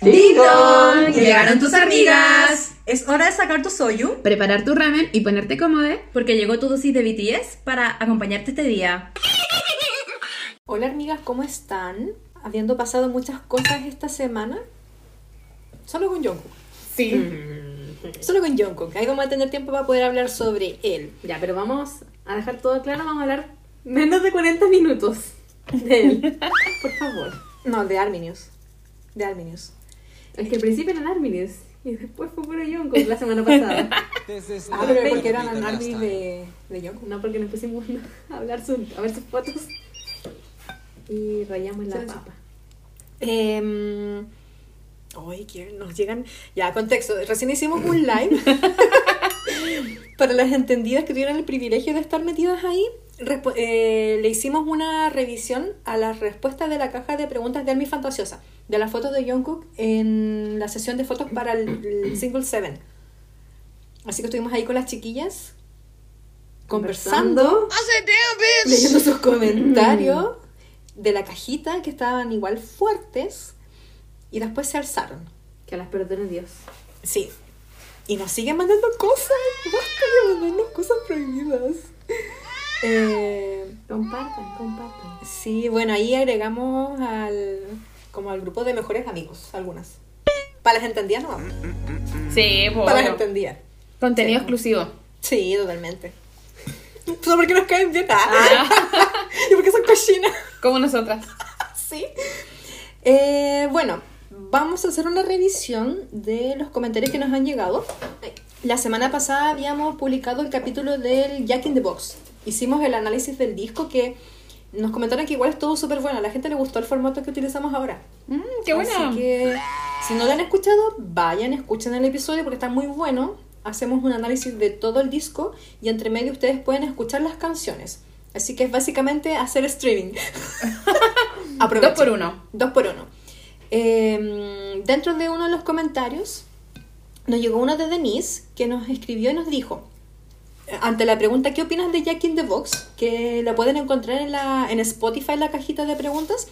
¡Ding dong! ¡Llegaron tus amigas! Es hora de sacar tu soyu. Preparar tu ramen y ponerte cómodo. Porque llegó tu dosis de BTS para acompañarte este día. Hola amigas, ¿cómo están? Habiendo pasado muchas cosas esta semana. Solo con Jungkook. Sí. Mm. Solo con Jungkook. Ahí vamos a tener tiempo para poder hablar sobre él. Ya, pero vamos a dejar todo claro. Vamos a hablar menos de 40 minutos de él. Por favor. No, de Arminius. De Arminius. Es que al principio eran Arminius y después fue puro Jungkook la semana pasada. ah, pero porque eran Arminius de, de Jungkook. No, porque nos pusimos a hablar su, a ver sus fotos y rayamos la papa. Eh, Oye, que nos llegan. Ya, contexto. Recién hicimos un live para las entendidas que tuvieron el privilegio de estar metidas ahí. Eh, le hicimos una revisión a las respuestas de la caja de preguntas de Army Fantasiosa, de las fotos de Jungkook en la sesión de fotos para el, Single 7. Así que estuvimos ahí con las chiquillas conversando, leyendo sus comentarios de la cajita que estaban igual fuertes y después se alzaron. Que las perdone Dios. Sí. Y nos siguen mandando cosas. Basta de mandarnos cosas prohibidas. Eh, compartan, compartan. Sí, bueno, ahí agregamos al como al grupo de mejores amigos, algunas. Para las entendidas no vamos. Sí, bueno. Para las entendidas. Contenido exclusivo. Sí, totalmente. Solo porque nos caen bien. Ah. y porque son cochinas. Como nosotras. sí. Eh, bueno, vamos a hacer una revisión de los comentarios que nos han llegado. La semana pasada habíamos publicado el capítulo del Jack in the Box. Hicimos el análisis del disco que nos comentaron que igual estuvo súper bueno. A la gente le gustó el formato que utilizamos ahora. Mm, ¡Qué bueno! Así que si no lo han escuchado, vayan, escuchen el episodio porque está muy bueno. Hacemos un análisis de todo el disco y entre medio ustedes pueden escuchar las canciones. Así que es básicamente hacer streaming. Dos por uno. Dos por uno. Em, dentro de uno de los comentarios nos llegó uno de Denise que nos escribió y nos dijo, ante la pregunta ¿qué opinas de Jack in the Box? que la pueden encontrar en, la, en Spotify, la cajita de preguntas,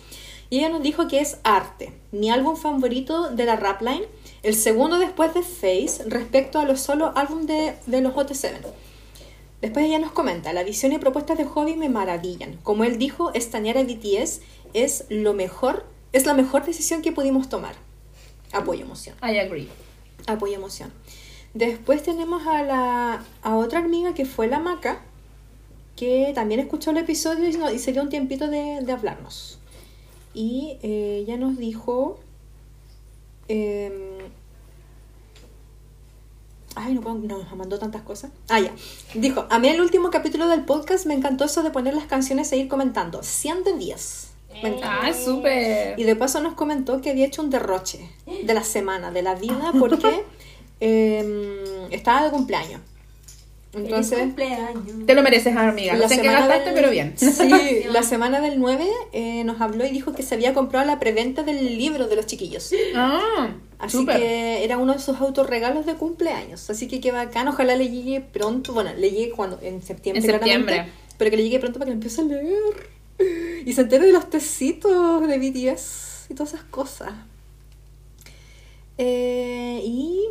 y ella nos dijo que es arte, mi álbum favorito de la Rapline, el segundo después de Face respecto a los solo álbum de, de los OT7. Después ella nos comenta, la visión y propuestas de Hobby me maravillan. Como él dijo, estanear a BTS es lo mejor es la mejor decisión que pudimos tomar. Apoyo emoción. I agree. Apoyo emoción. Después tenemos a la a otra amiga que fue la Maca, que también escuchó el episodio y, se dio un tiempito de, hablarnos. Y eh, ella nos dijo... Em, ay, no puedo, no, nos mandó tantas cosas. Ah, ya. Dijo, a mí el último capítulo del podcast me encantó eso de poner las canciones e ir comentando. 100 de 10. Ah, súper. Y de paso nos comentó que había hecho un derroche de la semana, de la vida, porque em, estaba de cumpleaños. Entonces, te lo mereces, amiga. La sé que gastaste, pero bien. Sí, la semana del 9 eh, nos habló y dijo que se había comprado la preventa del libro de los chiquillos. Ah, Así que era uno de sus autorregalos de cumpleaños. Así que qué bacán. Ojalá le llegue pronto. Bueno, le llegue cuando, en septiembre. En septiembre. Pero que le llegue pronto para que lo empiece a leer. Y se entera de los tecitos de BTS y todas esas cosas. Eh, y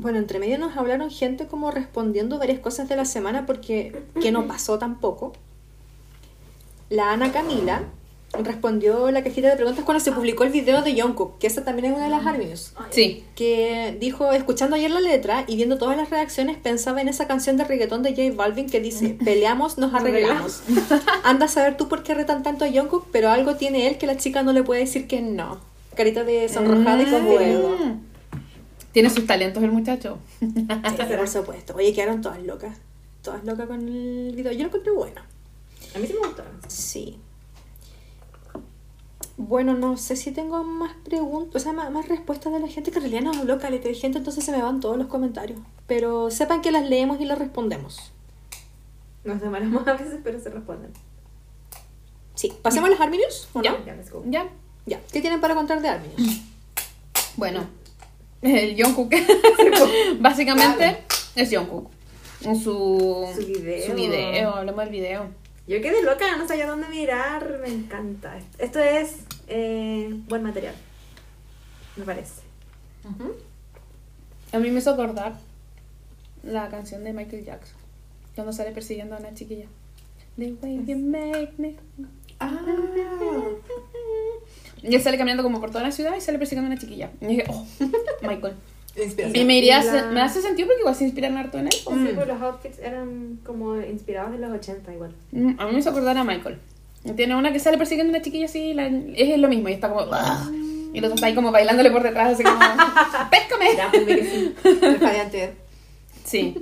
bueno, entre medio nos hablaron gente como respondiendo varias cosas de la semana porque que no pasó tampoco. La Ana Camila respondió la cajita de preguntas cuando se publicó el video de Jungkook, que esa también es una de las Arminius. Sí. Que dijo, escuchando ayer la letra y viendo todas las reacciones, pensaba en esa canción de reggaetón de J Balvin que dice, peleamos, nos arreglamos. Anda a saber tú por qué retan tanto a Jungkook, pero algo tiene él que la chica no le puede decir que no. Carita de sonrojada y con fuego. Tiene sus talentos el muchacho. por supuesto. Oye, quedaron todas locas. Todas locas con el video. Yo lo encontré bueno. A mí sí me gustó. Sí. Bueno, no sé si tengo más preguntas, o sea, más, respuestas de la gente, que en realidad no hablo caleta de gente, entonces se me van todos los comentarios. Pero sepan que las leemos y las respondemos. Nos demoramos a veces, pero se responden. Sí, ¿pasemos a los Arminius? ¿o ya, ya, let's go. Ya. Ya, ¿qué tienen para contar de Arminius? Bueno, el Jungkook, básicamente es Jungkook. Su, su video. Su video, hablemos del video. Yo quedé loca, no sabía dónde mirar, me encanta. Esto es eh, buen material. me parece. A mí me hizo acordar la canción de Michael Jackson. Cuando sale persiguiendo a una chiquilla. The way you make me. Ah, Y él sale caminando como por toda la ciudad y sale persiguiendo a una chiquilla. Y dije, oh, Michael. inspiración. Y me iría la- me hace sentido porque igual se inspiran harto en él. Sí, pues los outfits eran como inspirados en los 80 igual. Mm, A mí me hizo acordar a Michael. Tiene una que sale persiguiendo a una chiquilla así, la- es lo mismo, y está como. "Ah", Y el otro está ahí como bailándole por detrás, así como. ¡Péscame! Ya, pues, que sí. El. Sí.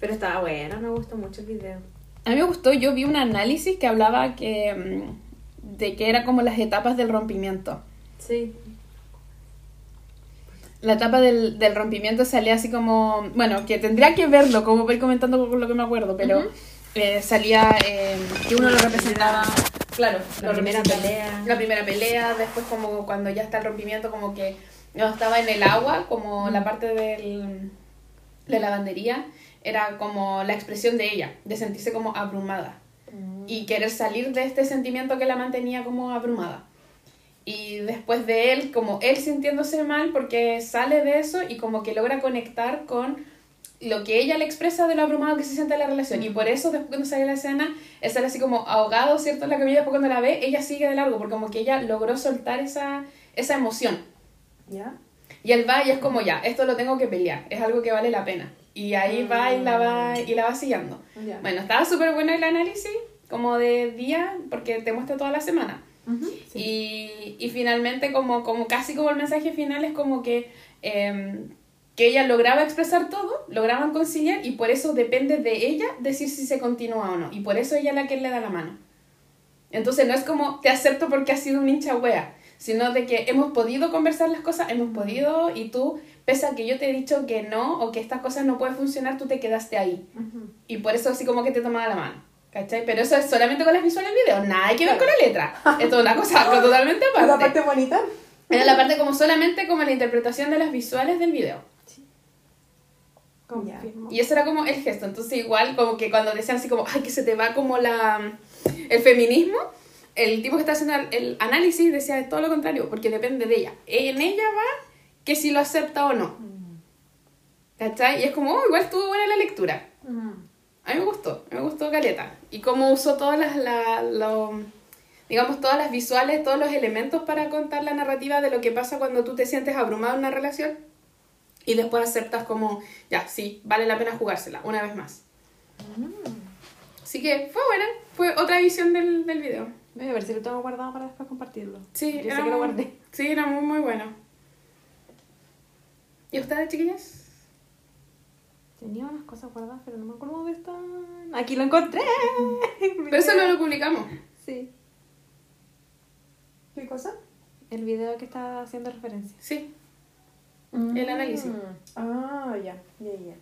Pero estaba bueno, me gustó mucho el video. A mí me gustó, yo vi un análisis que hablaba que. mm, de que era como las etapas del rompimiento. Sí. La etapa del, del rompimiento salía así como. Bueno, que tendría que verlo, como voy comentando con lo que me acuerdo, pero eh, salía eh, que uno lo representaba. Claro, La primera pelea. La primera pelea, después, como cuando ya está el rompimiento, como que no estaba en el agua, como la parte del, de la lavandería, era como la expresión de ella, de sentirse como abrumada y querer salir de este sentimiento que la mantenía como abrumada. Y después de él, como él sintiéndose mal porque sale de eso y como que logra conectar con lo que ella le expresa de lo abrumado que se siente en la relación. Y por eso después cuando sale la escena, él sale así como ahogado, ¿cierto? En la camilla, después cuando la ve, ella sigue de largo porque como que ella logró soltar esa, esa emoción. ¿Ya? Y él va y es como ya, esto lo tengo que pelear, es algo que vale la pena. Y ahí va y la va, y la va siguiendo. Ya. Bueno, estaba súper bueno el análisis, como de día, porque te muestra toda la semana. Y, y finalmente, como, como casi como el mensaje final, es como que, em, que ella lograba expresar todo, lograban conciliar, y por eso depende de ella decir si se continúa o no. Y por eso ella es la que le da la mano. Entonces no es como te acepto porque has sido un hincha wea, sino de que hemos podido conversar las cosas, hemos podido, y tú, pese a que yo te he dicho que no, o que estas cosas no pueden funcionar, tú te quedaste ahí. Y por eso así como que te tomaba la mano. ¿Cachai? Pero eso es solamente con las visuales del video, nada que ver con la letra. Esto es una cosa totalmente aparte. La parte bonita. Era la parte como solamente como la interpretación de las visuales del video. Confirmo. Y ese era como el gesto. Entonces igual como que cuando decían así como, ay, que se te va como la el feminismo, el tipo que está haciendo el- análisis decía es todo lo contrario, porque depende de ella. En ella va que si lo acepta o no. ¿Cachai? Y es como, oh, igual estuvo buena la lectura. A mí me gustó, me gustó Caleta. Y cómo usó todas las, la, lo- digamos, todas las visuales, todos los elementos para contar la narrativa de lo que pasa cuando tú te sientes abrumado en una relación y después aceptas como, ya, sí, vale la pena jugársela, una vez más. Así que fue buena, fue otra visión del, del video. Voy a ver si lo tengo guardado para después compartirlo. Sí, Yo sé era que lo guardé. Sí, era muy, muy bueno. ¿Y ustedes, chiquillas? Tenía unas cosas guardadas, pero no me acuerdo dónde están. Aquí lo encontré. Pero eso no lo publicamos. Sí. ¿Qué cosa? El video que está haciendo referencia. Sí, el análisis. Mm. Ah, ya, ya, ya.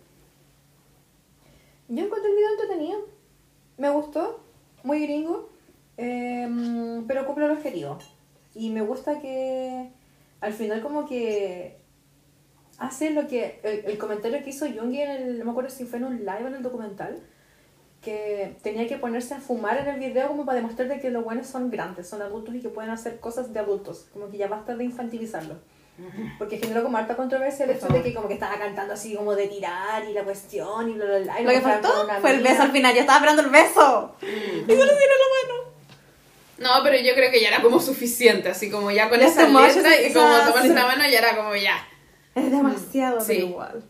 Yo encontré el video entretenido. Me gustó. Muy gringo. em, pero cumple el objetivo. Y me gusta que al final como que hace lo que... El, el comentario que hizo Jungi en el... No me acuerdo si fue en un live o en el documental. Que tenía que ponerse a fumar en el video como para demostrar de que los buenos son grandes, son adultos y que pueden hacer cosas de adultos. Como que ya basta de infantilizarlo. Porque generó como harta controversia el hecho de que como que estaba cantando así como de tirar y la cuestión y bla bla bla. y Lo que faltó fue el beso al final. Yo estaba esperando el beso. Y solo tiene la mano. No, pero yo creo que ya era como suficiente, así como ya con Ya esa letra y como tomarse la mano ya era como ya. Es demasiado, Sí. pero igual.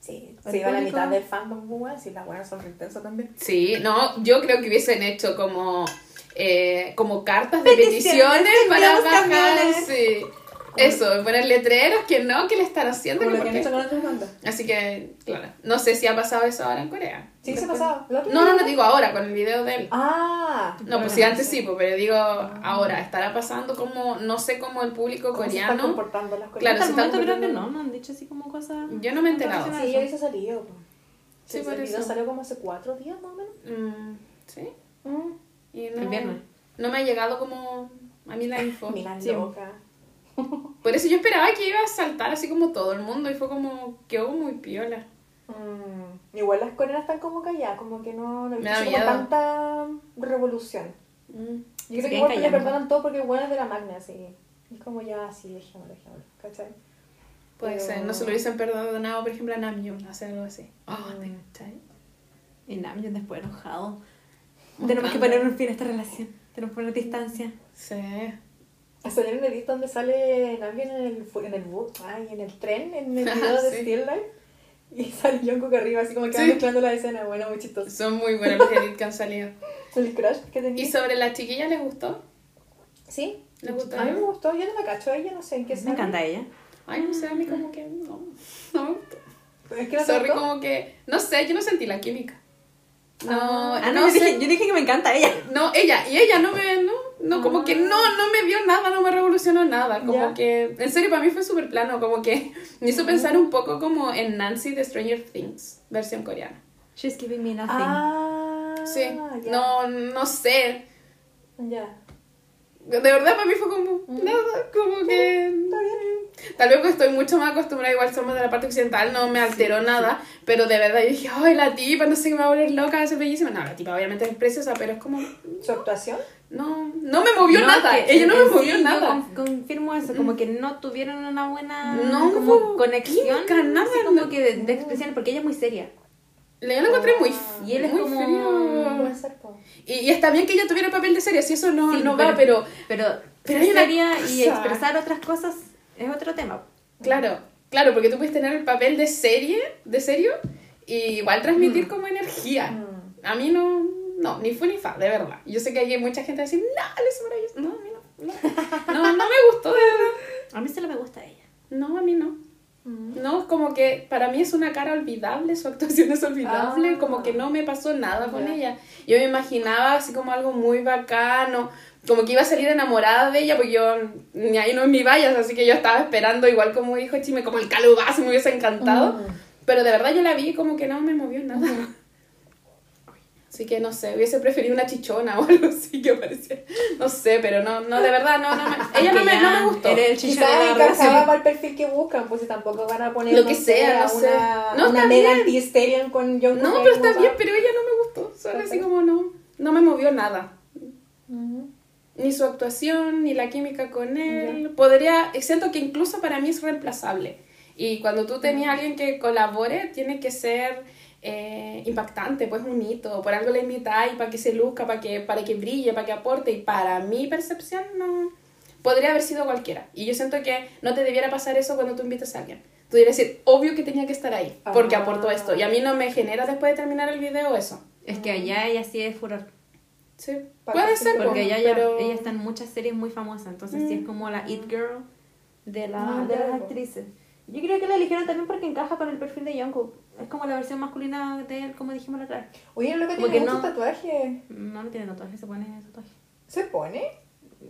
Sí, se iba a la mitad del fandom, pues, si las buenas son intensas también. Sí, no, yo creo que hubiesen hecho como eh, como cartas de Peticiones, peticiones para bajar, camiones. sí. Eso, poner letreros que no, que le están haciendo. Como que lo que han por qué. hecho con otras bandas. Así que, claro, no sé si ha pasado eso ahora en Corea. Sí, se Después-. ¿El otro No, no, no digo ahora, con el video de él. Ah, No, pues sí, antes sí, pues, pero digo ahora, estará pasando como, no sé cómo el público ¿Cómo se están coreano. comportando las Claro, Hasta se el momento creo que no, no han dicho así como cosas. Yo no me he enterado. Sí, ya hizo salido. Sí, Sí, por eso. salió como hace cuatro días más o menos. Mm, sí. Y no, El viernes. no me ha llegado como a mí la info. Mira, Sí. loca. Por eso yo esperaba que iba a saltar así como todo el mundo y fue como, quedó muy piola. Mm, Igual las coreanas están como calladas, como que no, no he así como tanta revolución. Mm. Yo Se creo que igual le perdonan todo porque igual es de la magna, así. Es como ya, sí, dejémoslo, dejémoslo, ¿cachai? Puede Pero- ser, no se lo hubiesen perdonado, por ejemplo, a Namjoon hacer algo así. Oh, ¿te Mm. Y Namjoon después enojado. Tenemos que poner un fin a esta relación. Tenemos que poner distancia. Sí. Hasta hay un edit donde sale Namjoon en el, en el bus, ay, en el tren, en el video de Sí. Still Life. Y sale Jungkook arriba, así como que va Sí. mezclando la escena. Bueno, muy chistoso. Son muy buenos los edits que han salido. El crush que tenía. ¿Y sobre las chiquillas les gustó? ¿Sí? ¿Les gustó? A mí me gustó, yo no la cacho a ella, no sé en qué Me encanta ella. Ay, no sé, a mí como que no, no me gustó. Es que no Sorry, gustó. como que, no sé, yo no sentí la química. No, Ah, no, no, yo, sé. dije, yo dije que me encanta ella. No, ella, y ella no me, no, no, como que no, no me dio nada, no me revolucionó nada, como que, en serio, para mí fue súper plano, como que me hizo pensar un poco como en Nancy de Stranger Things, versión coreana. She's giving me nothing. Ah, Sí, no, no sé, Ya. de verdad para mí fue como, nada, como que... Está bien. Tal vez porque estoy mucho más acostumbrada, igual somos de la parte occidental, no me alteró nada, pero de verdad yo dije, ay, la tipa, no sé qué me va a volver loca, ser bellísima. No, la tipa obviamente es preciosa, pero es como, ¿Su actuación? no, no me movió No, nada, que ella no me sí movió yo nada. con- confirmo eso, como que no tuvieron una buena No, como conexión, química, nada, así como no. que de, de expresiones, porque ella es muy seria. Yo la encontré muy, Ah. Y él es muy como- frío. Y, y está bien que ella tuviera el papel de serie, si eso no, Sí, no va, pero pero, pero hay una y expresar otras cosas es otro tema. claro, claro, porque tú puedes tener el papel de serie, de serio, y igual transmitir como energía. Mm. A mí no, no, ni fue ni fa, de verdad. Yo sé que hay mucha gente que dice, no, él es maravilloso. No, a mí no, no, no, no me gustó, de verdad. A mí solo me gusta ella. No, a mí no. No, es como que para mí es una cara olvidable, su actuación es olvidable, Ah. como que no me pasó nada con ella. Yo me imaginaba así como algo muy bacano, como que iba a salir enamorada de ella, porque yo ni ahí no en mi vallas, así que yo estaba esperando, igual como dijo Chime, como el calugazo, me hubiese encantado. Mm. Pero de verdad yo la vi como que no me movió nada. Así que no sé, hubiese preferido una chichona o algo así que parecía. No sé, pero no, no, de verdad, no, no me, ella no me, no me gustó. Eres el Quizás encajaba para el perfil que buscan, pues si tampoco van a poner Lo no que sea, no sé. una, No, una mega anti-Stelion con John No, pero está bien, pero ella no me gustó. Solo así como no, no me movió nada. Ujú. Ni su actuación, ni la química con él. Podría, siento que incluso para mí es reemplazable. Y cuando tú tenías a alguien que colabore, tiene que ser eh, impactante, pues un hito. Por algo le invitáis para que se luzca, para que, para que brille, para que aporte. Y para mi percepción, no. Podría haber sido cualquiera. Y yo siento que no te debiera pasar eso cuando tú invitas a alguien. Tú deberías decir, obvio que tenía que estar ahí, porque Ah. aportó esto. Y a mí no me genera después de terminar el video eso. Es que allá ella sí es furor. Sí, puede ser, sí, Porque po, ella, ya- pero- ella está en muchas series muy famosas, entonces sí es como la It Girl de, la, Ah, de las claro. actrices. Yo creo que la eligieron también porque encaja con el perfil de Jungkook. Es como la versión masculina de él, como dijimos la otra vez. Oye, lo que tiene muchos no. tatuajes. No, no tiene tatuaje, se pone tatuaje. ¿Se pone?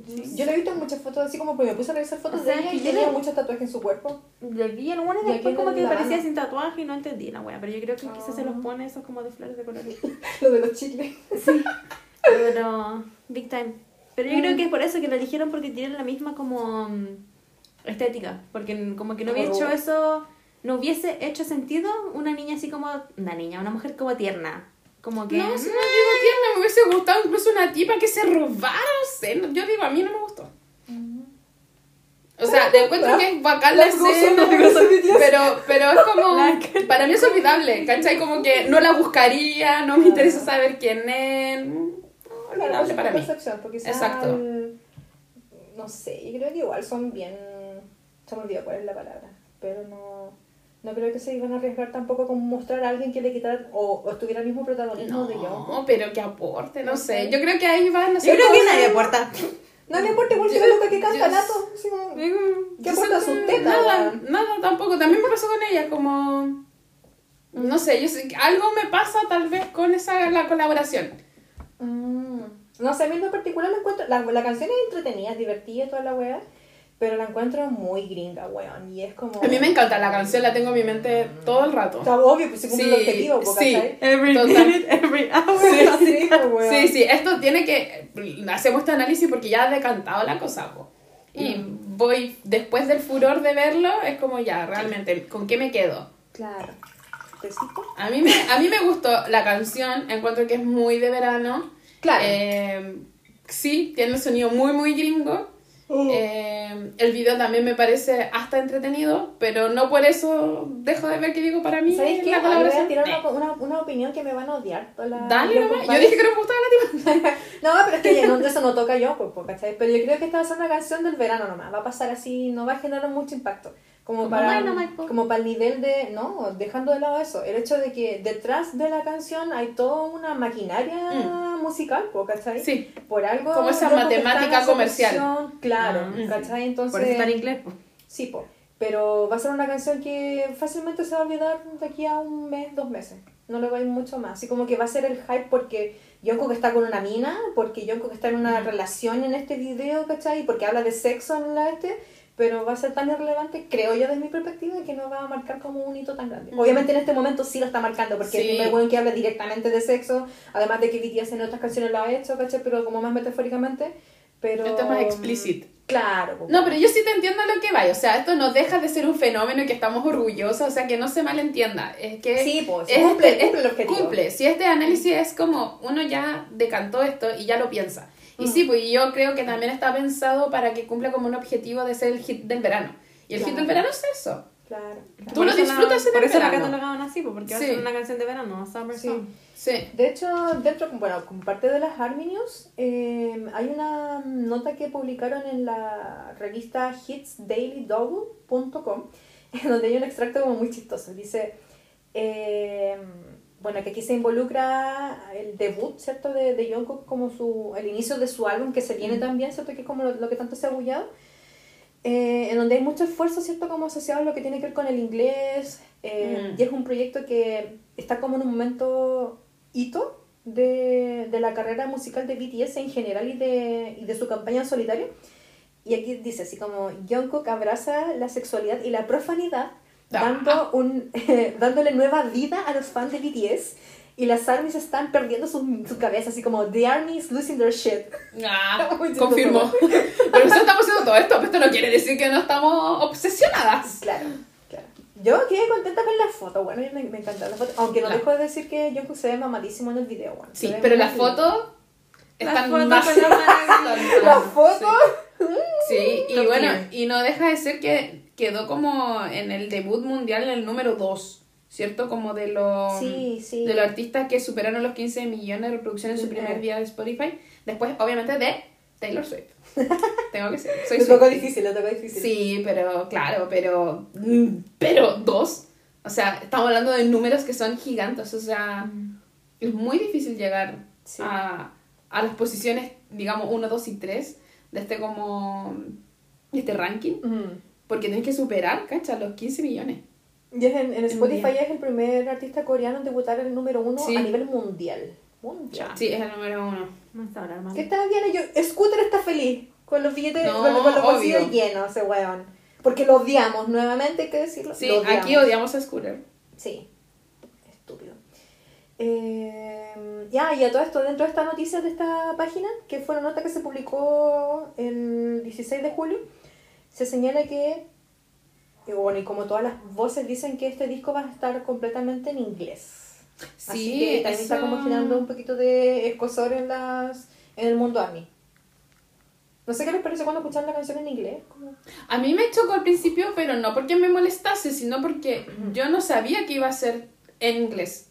Sí. Yo le he visto en muchas fotos así como porque me puse a revisar fotos O sea, de ella y tenía le- muchos tatuajes en su cuerpo. Le vi alguna y Y después como que parecía sin tatuaje y no entendí la wea. Pero yo creo que quizás se los Ah. pone esos como de flores de colores. Lo de los chicles. Pero, big time. Pero yo creo que es por eso que la eligieron porque tienen la misma como mm, estética. Porque como que no hubiera hecho eso, no hubiese hecho sentido una niña así como, una niña, una mujer como tierna. Como que... No, si no digo tierna, me hubiese gustado incluso una tipa que se robara, no sé. Yo digo, a mí no me gustó. O sea, te encuentro que es bacán la escena, pero, pero es como, para mí es olvidable, ¿cachai? Como que no la buscaría, no me interesa saber quién es, Claro, es para mí. percepción, porque quizás Exacto. el- No sé, yo creo que igual son bien... Se me olvidó cuál es la palabra. Pero no... No creo que se iban a arriesgar tampoco con mostrar a alguien que le quitara o, o estuviera el mismo protagonismo de Jungkook. No, pero que aporte, no sé. Yo creo que ahí van a Yo ser creo que nadie aporta. No le importa igual que Yo- loca que yo- canta nato. ¿Qué Yo aporta su que teta? Nada, nada tampoco. También me pasó con ella, como. No sé, yo sé que algo me pasa tal vez con esa la colaboración. Mm. No sé, a mí en lo particular la encuentro. La, la canción es entretenida, es divertida y toda la wea. Pero la encuentro muy gringa, weón. Y es como. A mí me encanta la canción, la tengo en mi mente todo el rato. Está obvio, pues se cumple el Sí, objetivo, po, sí. Every Total. minute, every hour. Sí, sí, weón. Sí, sí, esto tiene que. Hacemos este análisis porque ya ha decantado la cosa, po. Y Mm. voy, después del furor de verlo, es como ya, realmente, ¿con qué me quedo? Claro. A mí me, a mí me gustó la canción, encuentro que es muy de verano. Claro. Eh, sí, tiene un sonido muy, muy gringo. Eh, el video también me parece hasta entretenido, pero no por eso dejo de ver que digo para mí ¿Sabéis qué? la voy a tirar una, una, una opinión que me van a odiar. toda la- Dale nomás. Yo dije que no me gustaba la tipa. No, pero es que no- eso no toca yo, pues, pues, ¿cachai? Pero yo creo que esta va a ser una canción del verano nomás. Va a pasar así, no va a generar mucho impacto. Como, para, po. como para el nivel de. No, dejando de lado eso. El hecho de que detrás de la canción hay toda una maquinaria musical, pues, ¿cachai? Mm. Sí. Por algo. Como esa que matemática comercial. canción, Claro, Ah, ¿cachai? Entonces. Por eso está en inglés, pues. Sí, po. Pero va a ser una canción que fácilmente se va a olvidar de aquí a un mes, dos meses. No le va a ir mucho más. Así como que va a ser el hype porque Jungkook está con una mina, porque Jungkook está en una relación en este video, ¿cachai? Porque habla de sexo en la este, pero va a ser tan irrelevante, creo yo desde mi perspectiva, que no va a marcar como un hito tan grande. Obviamente en este momento sí lo está marcando, porque Sí. es el primer weón que habla directamente de sexo, además de que BTS en otras canciones lo ha hecho, ¿cachai? Pero como más metafóricamente. Pero... Esto es más explícito. Claro. No, pero yo sí te entiendo a lo que va. O sea, esto no deja de ser un fenómeno y que estamos orgullosos. O sea, que no se malentienda. Es que. Sí, pues, es cumple- este- cumple el es- objetivo. cumple. Si este análisis es como uno ya decantó esto y ya lo piensa. Y sí, pues yo creo que también está pensado para que cumpla como un objetivo de ser el hit del verano. Y el hit del verano es eso. Claro. Tú Por lo la- disfrutas en Por el eso la verano. catalogaban así, pues, porque va a Sí. ser una canción de verano, Summer Sí. Song. Sí. De hecho, dentro, bueno, como parte de las Army News, eh, hay una nota que publicaron en la revista hitsdailydouble.com, en donde hay un extracto como muy chistoso. Dice, eh, bueno, que aquí se involucra el debut, ¿cierto?, de, de Jungkook como su, el inicio de su álbum, que se viene también, ¿cierto?, que es como lo, lo que tanto se ha bullado. Eh, en donde hay mucho esfuerzo, ¿cierto?, como asociado a lo que tiene que ver con el inglés, eh, Mm. y es un proyecto que está como en un momento hito de, de la carrera musical de BTS en general y de, y de su campaña en solitario. Y aquí dice así como Jungkook abraza la sexualidad y la profanidad. Dando un, dándole nueva vida a los fans de BTS y las armies están perdiendo su, su cabeza así como the army is losing their shit. Ah, confirmo. Pero nosotros estamos haciendo todo esto, pero esto no quiere decir que no estamos obsesionadas. Claro, claro. Yo quedé contenta con la foto, bueno, me, me encanta la foto, aunque no Claro. dejo de decir que Jungkook se ve mamadísimo en el video, bueno, Sí, pero lindo. fotos están fotos más... con la. ¿La foto? Sí, y Top bueno, y no deja de ser que quedó como en el debut mundial en el número 2, ¿cierto? Como de los, Sí, sí. de los artistas que superaron los 15 millones de reproducciones en su primer día de Spotify. Después, obviamente, de Taylor Swift. Tengo que ser. Soy Lo tocó difícil, lo tocó difícil. Sí, pero claro, pero. mm, Pero dos. O sea, estamos hablando de números que son gigantes. O sea, es muy difícil llegar Sí. a, a las posiciones, digamos, 1, 2 y 3 de este como. de este ranking. Mm. Porque tienes que superar, ¿cacha? Los 15 millones. Y es en, en Spotify es el primer artista coreano en debutar en el número uno Sí. a nivel mundial. Mundial. Sí, es el número uno. No está ahora, hermano. ¿Qué bien? Yo, Scooter está feliz con los billetes, No, con, con los bolsillos llenos, ese weón. Porque lo odiamos, nuevamente hay que decirlo. Sí, aquí odiamos a Scooter. Sí, estúpido. Eh, ya, y a todo esto, dentro de esta noticia de esta página, que fue una nota que se publicó el 16 de julio, se señala que, bueno, y como todas las voces dicen que este disco va a estar completamente en inglés. Así Sí, que también está eso- como generando un poquito de escosor en, las, en el mundo ARMY. No sé qué les parece cuando escuchan la canción en inglés. como- A mí me chocó al principio, pero no porque me molestase, sino porque yo no sabía que iba a ser en inglés.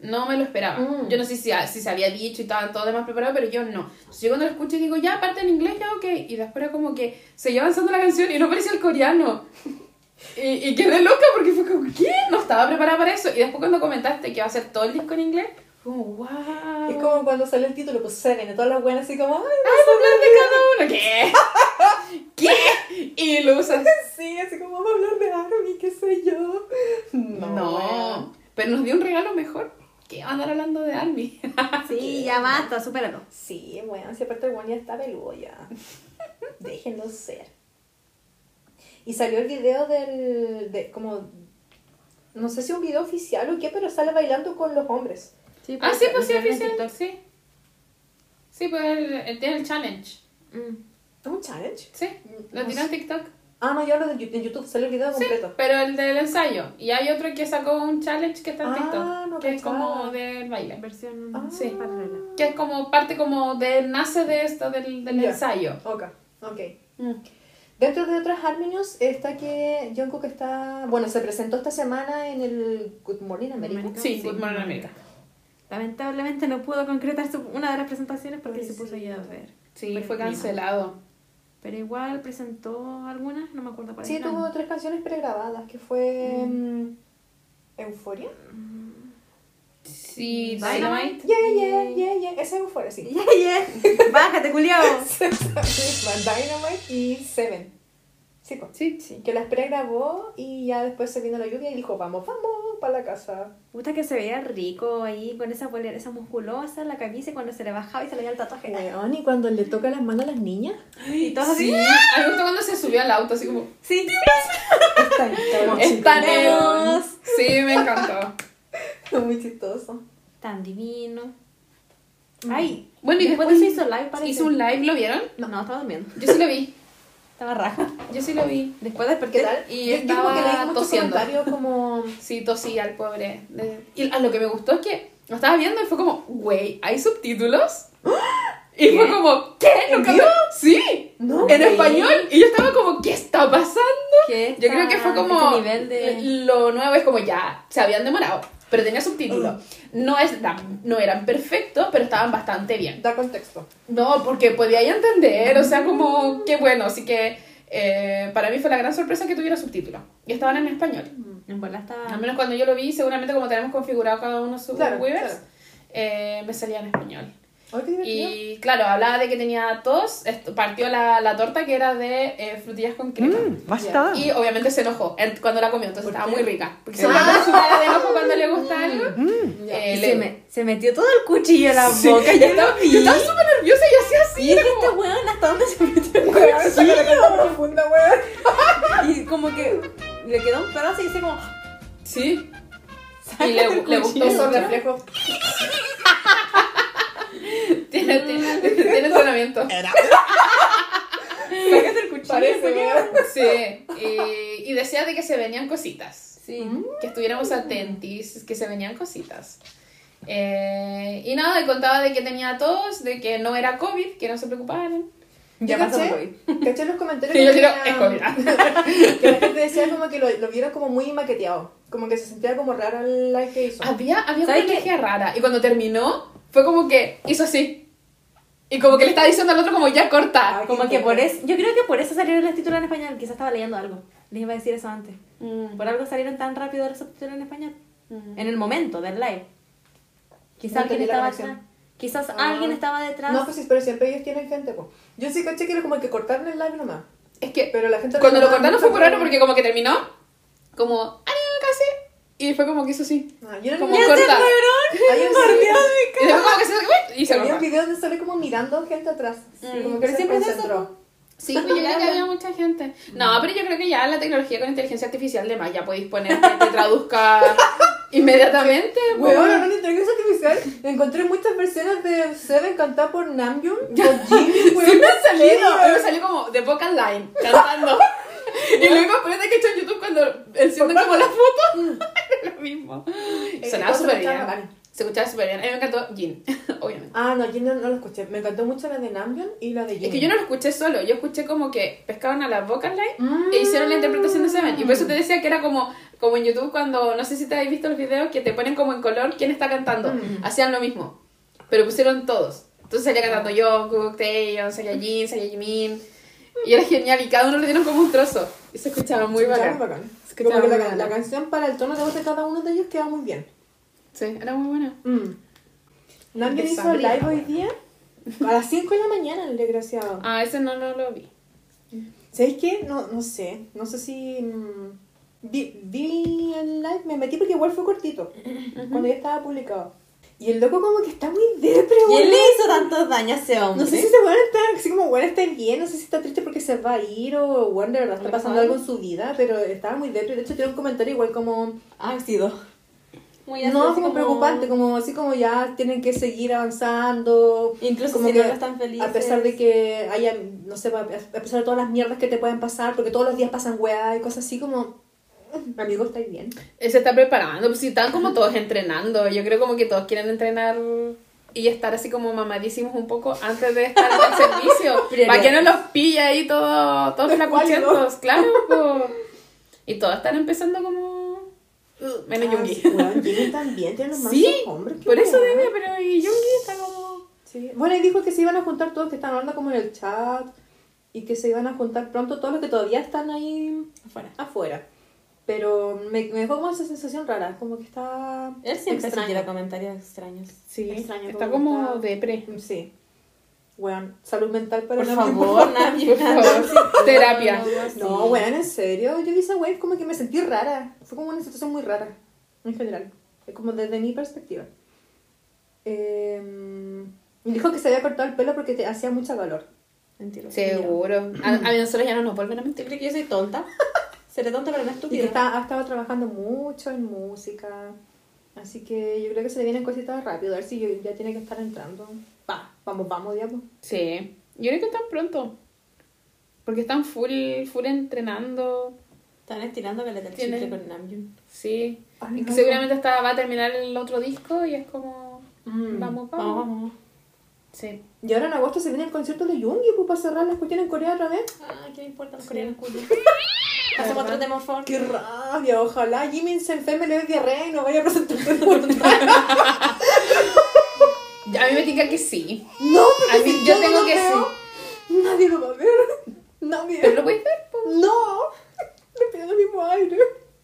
No me lo esperaba. Mm. Yo no sé si, si se había dicho y estaba todo demás preparado, pero yo no. Entonces, yo cuando lo escucho digo, ya, aparte en inglés, ya, ok. Y después era como que seguía avanzando la canción y no aparecía el coreano. Y, y quedé loca porque fue como, ¿qué? No estaba preparada para eso. Y después cuando comentaste que va a ser todo el disco en inglés, fue como, wow. Es como cuando sale el título, pues Seven, todas las buenas así como, ay, Ay, hablar de cada uno. ¿Qué? ¿Qué? Y lo usas. Sí, así como vamos a hablar de Army, qué sé yo. No, weón. pero nos dio un regalo mejor. Que andar hablando de Army? Sí, ya basta, supéralo. Sí, bueno, si aparte el weón ya está peludo ya. Déjenlo ser. Y salió el video del. De, como. No sé si un video oficial o qué, pero sale bailando con los hombres. ah, sí, pues sí, lo vi en oficial. Sí. Sí, pues él, tiene el challenge. Mm. ¿Es un challenge? Sí, lo tiró en. TikTok. Ah, no, yo hablo de Yu- en YouTube, sale el video Sí, completo. pero el del ensayo. Y hay otro que sacó un challenge que está en Ah, TikTok. no que es como del baile. Versión Ah. Sí. paralela. Que es como parte como de, nace de esto del, del ensayo. Ok, ok. Mm. Dentro de otras Army News está que Jungkook está... Bueno, se presentó esta semana en el Good Morning America. America. Sí, Sí. Good Morning America. Lamentablemente no pudo concretar su- una de las presentaciones porque se puso ya a ver. Sí, fue cancelado. Pero igual presentó algunas, no me acuerdo cuáles Sí, eran. tuvo tres canciones pregrabadas, que fue... mm, Euforia. Sí, Dynamite. Dynamite. Yeah, yeah, yeah, yeah. Esa es Euforia, sí. Yeah, yeah. Bájate, culiao. Dynamite y Seven. Sí. Sí. Sí. Que las pregrabó y ya después se vino la lluvia y dijo, vamos, vamos, para la casa. Gusta que se veía rico ahí con esa polera, esa musculosa, la camisa y cuando se le bajaba y se le veía el tatuaje. Weón, y cuando le toca las manos a las niñas. Y todos Sí, así. a mí me gustó cuando se subió al auto, así como, Sí. neón. Sí, me encantó. Muy chistoso. Tan divino. Ay, Bueno, y después, después hizo live, parece. Hizo un live, ¿lo vieron? No, estaba durmiendo. Yo sí lo vi. Estaba raja. Yo sí lo vi. Después desperté. ¿Qué tal? Y yo, yo como que estaba leí muchos tosiendo. comentarios como... Sí, tosía al pobre. De- Y a lo que me gustó es que lo estaba viendo y fue como, güey, ¿hay subtítulos? Y fue como, ¿qué? ¿En ¿Nunca me- Sí, No, en güey. español. Y yo estaba como, ¿qué está pasando? ¿Qué Yo creo que fue está- como, ese nivel de... lo nuevo es como ya, se habían demorado, pero tenía subtítulos. No, es, no eran perfectos, pero estaban bastante bien. Da contexto. No, porque podía ya entender, o sea, como, qué bueno. Así que eh, para mí fue la gran sorpresa que tuviera subtítulos. Y estaban en español. En bola estaba... Al menos cuando yo lo vi, seguramente como tenemos configurado cada uno sus Claro, Weavers, claro. eh, me salía en español. Divertido. Y claro, hablaba de que tenía tos, partió la, la torta que era de eh, frutillas con crema. basta. Y obviamente se enojó en- cuando la comió, entonces ¿Por estaba qué? muy rica. Porque se pone su cara de enojo cuando le gusta algo. Ya. Eh, Y le- se, me, se metió todo el cuchillo en la Sí, boca. yo estaba, súper nerviosa y hacía así. Y dije, como- este weón, ¿hasta dónde se metió el Weón, saca la cuchillo? carta profunda, weón. Y como que le quedó un pedazo y dice como... Sí. Y le, le gustó mucho. reflejos. Tiene, tiene, tiene entrenamiento. Sácate el cuchillo. Parece. Sí. Y, y decía de que se venían cositas. Sí. Que estuviéramos atentis, que se venían cositas. Eh, y nada, contaba de que tenía tos, de que no era COVID, que no se preocuparan. Ya Yo pasó caché- COVID. Caché en los comentarios yo que, digo, tenía- es COVID. que la gente decía como que lo, lo vieron como muy maqueteado. Como que se sentía como rara el live que hizo. Había, había una energía rara. Y cuando terminó, fue como que hizo así. Y como que le estaba diciendo al otro como ya corta. Ay, Como que por eso... Yo creo que por eso salieron los títulos en español. Quizás estaba leyendo algo. Les iba a decir eso antes. Mm. Por algo salieron tan rápido los subtítulos en español. Mm. En el momento del live. Quizás No alguien estaba atrás. Quizás Ah. alguien estaba detrás. No, pues sí, pero siempre ellos tienen gente, pues. Yo sí caché que era como que cortaron el live nomás. Es que Pero la gente cuando lo cortaron fue raro como- porque como que terminó, como, ¡ah, casi! Y fue como que hizo así. Ah, yo no Como corta. Hay un, Y después como que se y se había un video donde sale como mirando gente atrás. Mm. Como que Pero se siempre concentró. Sí, pues yo creo que había mucha gente. No, pero yo creo que ya la tecnología con inteligencia artificial de más ya podéis poner que te traduzca inmediatamente. pues. Weón, hablando de inteligencia artificial, encontré muchas versiones de Seven cantada por Namjoon, por Jimmy. Sí me ha salido, me salió como de Vocal Line, cantando. Y luego después de que he hecho en YouTube cuando encienden como la foto, es lo mismo. Sonaba súper bien. bacán. Se escuchaba súper bien. A mí me encantó Jin, obviamente. Ah, no, yo no, no lo escuché. Me encantó mucho la de Namjoon y la de Jimmy. Es que yo no lo escuché solo, yo escuché como que pescaban a la Vocal Line Mm. e hicieron la interpretación de Seven. Y por eso te decía que era como, como en YouTube cuando, no sé si te habéis visto los videos, que te ponen como en color quién está cantando. Mm. Hacían lo mismo, pero pusieron todos. Entonces salía cantando yo, Taeyeon, salía Jin, salía Jimin. Y era genial y cada uno le dieron como un trozo. Y se escuchaba muy Se escuchaba bacán. bacán. Se escuchaba Como que muy la, bacán. la canción para el tono de voz de cada uno de ellos queda muy bien. Sí, era muy buena. Mm. Namjoon De hizo sangría, live hoy día a las 5 de la mañana, el desgraciado. Ah, ese no, no lo vi. ¿Sabéis qué? No, no sé. No sé si. mm, vi, vi el live, me metí porque igual fue cortito. Cuando ya estaba publicado. Y el loco, como que está muy depre, ¿Quién weón. le hizo tantos daños a ese hombre? No sé si ese weón está, así como weón está bien, no sé si está triste porque se va a ir o weón de verdad está ¿Le pasando algo en su vida, pero estaba muy depre. De hecho, tiene un comentario igual como. Ácido. Muy No, ácido, como, preocupante, como así como ya tienen que seguir avanzando. Incluso como si que no están felices. A pesar de que haya, no sé, a pesar de todas las mierdas que te pueden pasar, porque todos los días pasan weá y cosas así como. "Mm, Amigo, ¿estáis bien? Se está preparando, pues si están como todos entrenando. Yo creo como que todos quieren entrenar y estar así como mamadísimos un poco antes de estar en el servicio. para que no los pille ahí todo, todos flacuchentos, claro. po. Y todos están empezando como... Menos Ah, Yungi. sí, también tiene los Sí, mansos hombres. por eso dije, pero y Yungi está como... Sí. Bueno, y dijo que se iban a juntar todos que están hablando como en el chat y que se iban a juntar pronto todos los que todavía están ahí Afuera. afuera. Pero me, me dejó como esa sensación rara, como que está Él siempre tira comentarios extraños. Sí, Extraño está como como está- depre. Sí. Bueno, salud mental para Por favor, Nami. Por favor, terapia. No, weón, en serio. Yo vi esa wave como que me sentí rara. Fue como una situación muy rara, en general. Es Como desde mi perspectiva. Eh, dijo que se había cortado el pelo porque te hacía mucha calor. Mentira. Seguro. A, a mí nosotros ya no nos vuelven a mentir. ¿Tú crees que yo soy tonta? Seré tonta, pero no Y estúpida. que está, ha estado trabajando mucho en música. Así que yo creo que se le vienen cositas rápido. A ver si yo- ya tiene que estar entrando. Va, vamos, vamos, digamos. Sí. Yo creo que están pronto. Porque están full, full entrenando. Están estirando que le chicle con Namjoon. Sí. Ay, y que no. seguramente hasta va a terminar el otro disco y es como... Mm. Vamos, vamos. Vamos, vamos. Sí. Y ahora en agosto se viene el concierto de Yoongi pues, para cerrar las cuestiones en Corea otra vez. Ah, ¿qué me importa los Sí. coreanos culios? Pasemos otro tema, por favor. ¡Qué rabia! Ojalá Jimin se enferme, le dé diarrea y no vaya a presentarse de nuevo. A mí me tinca que sí. No, A porque mí- si yo no tengo que veo, Nadie lo va a ver. Nadie. ¿Pero lo puedes ver? No. Le pido el mismo aire.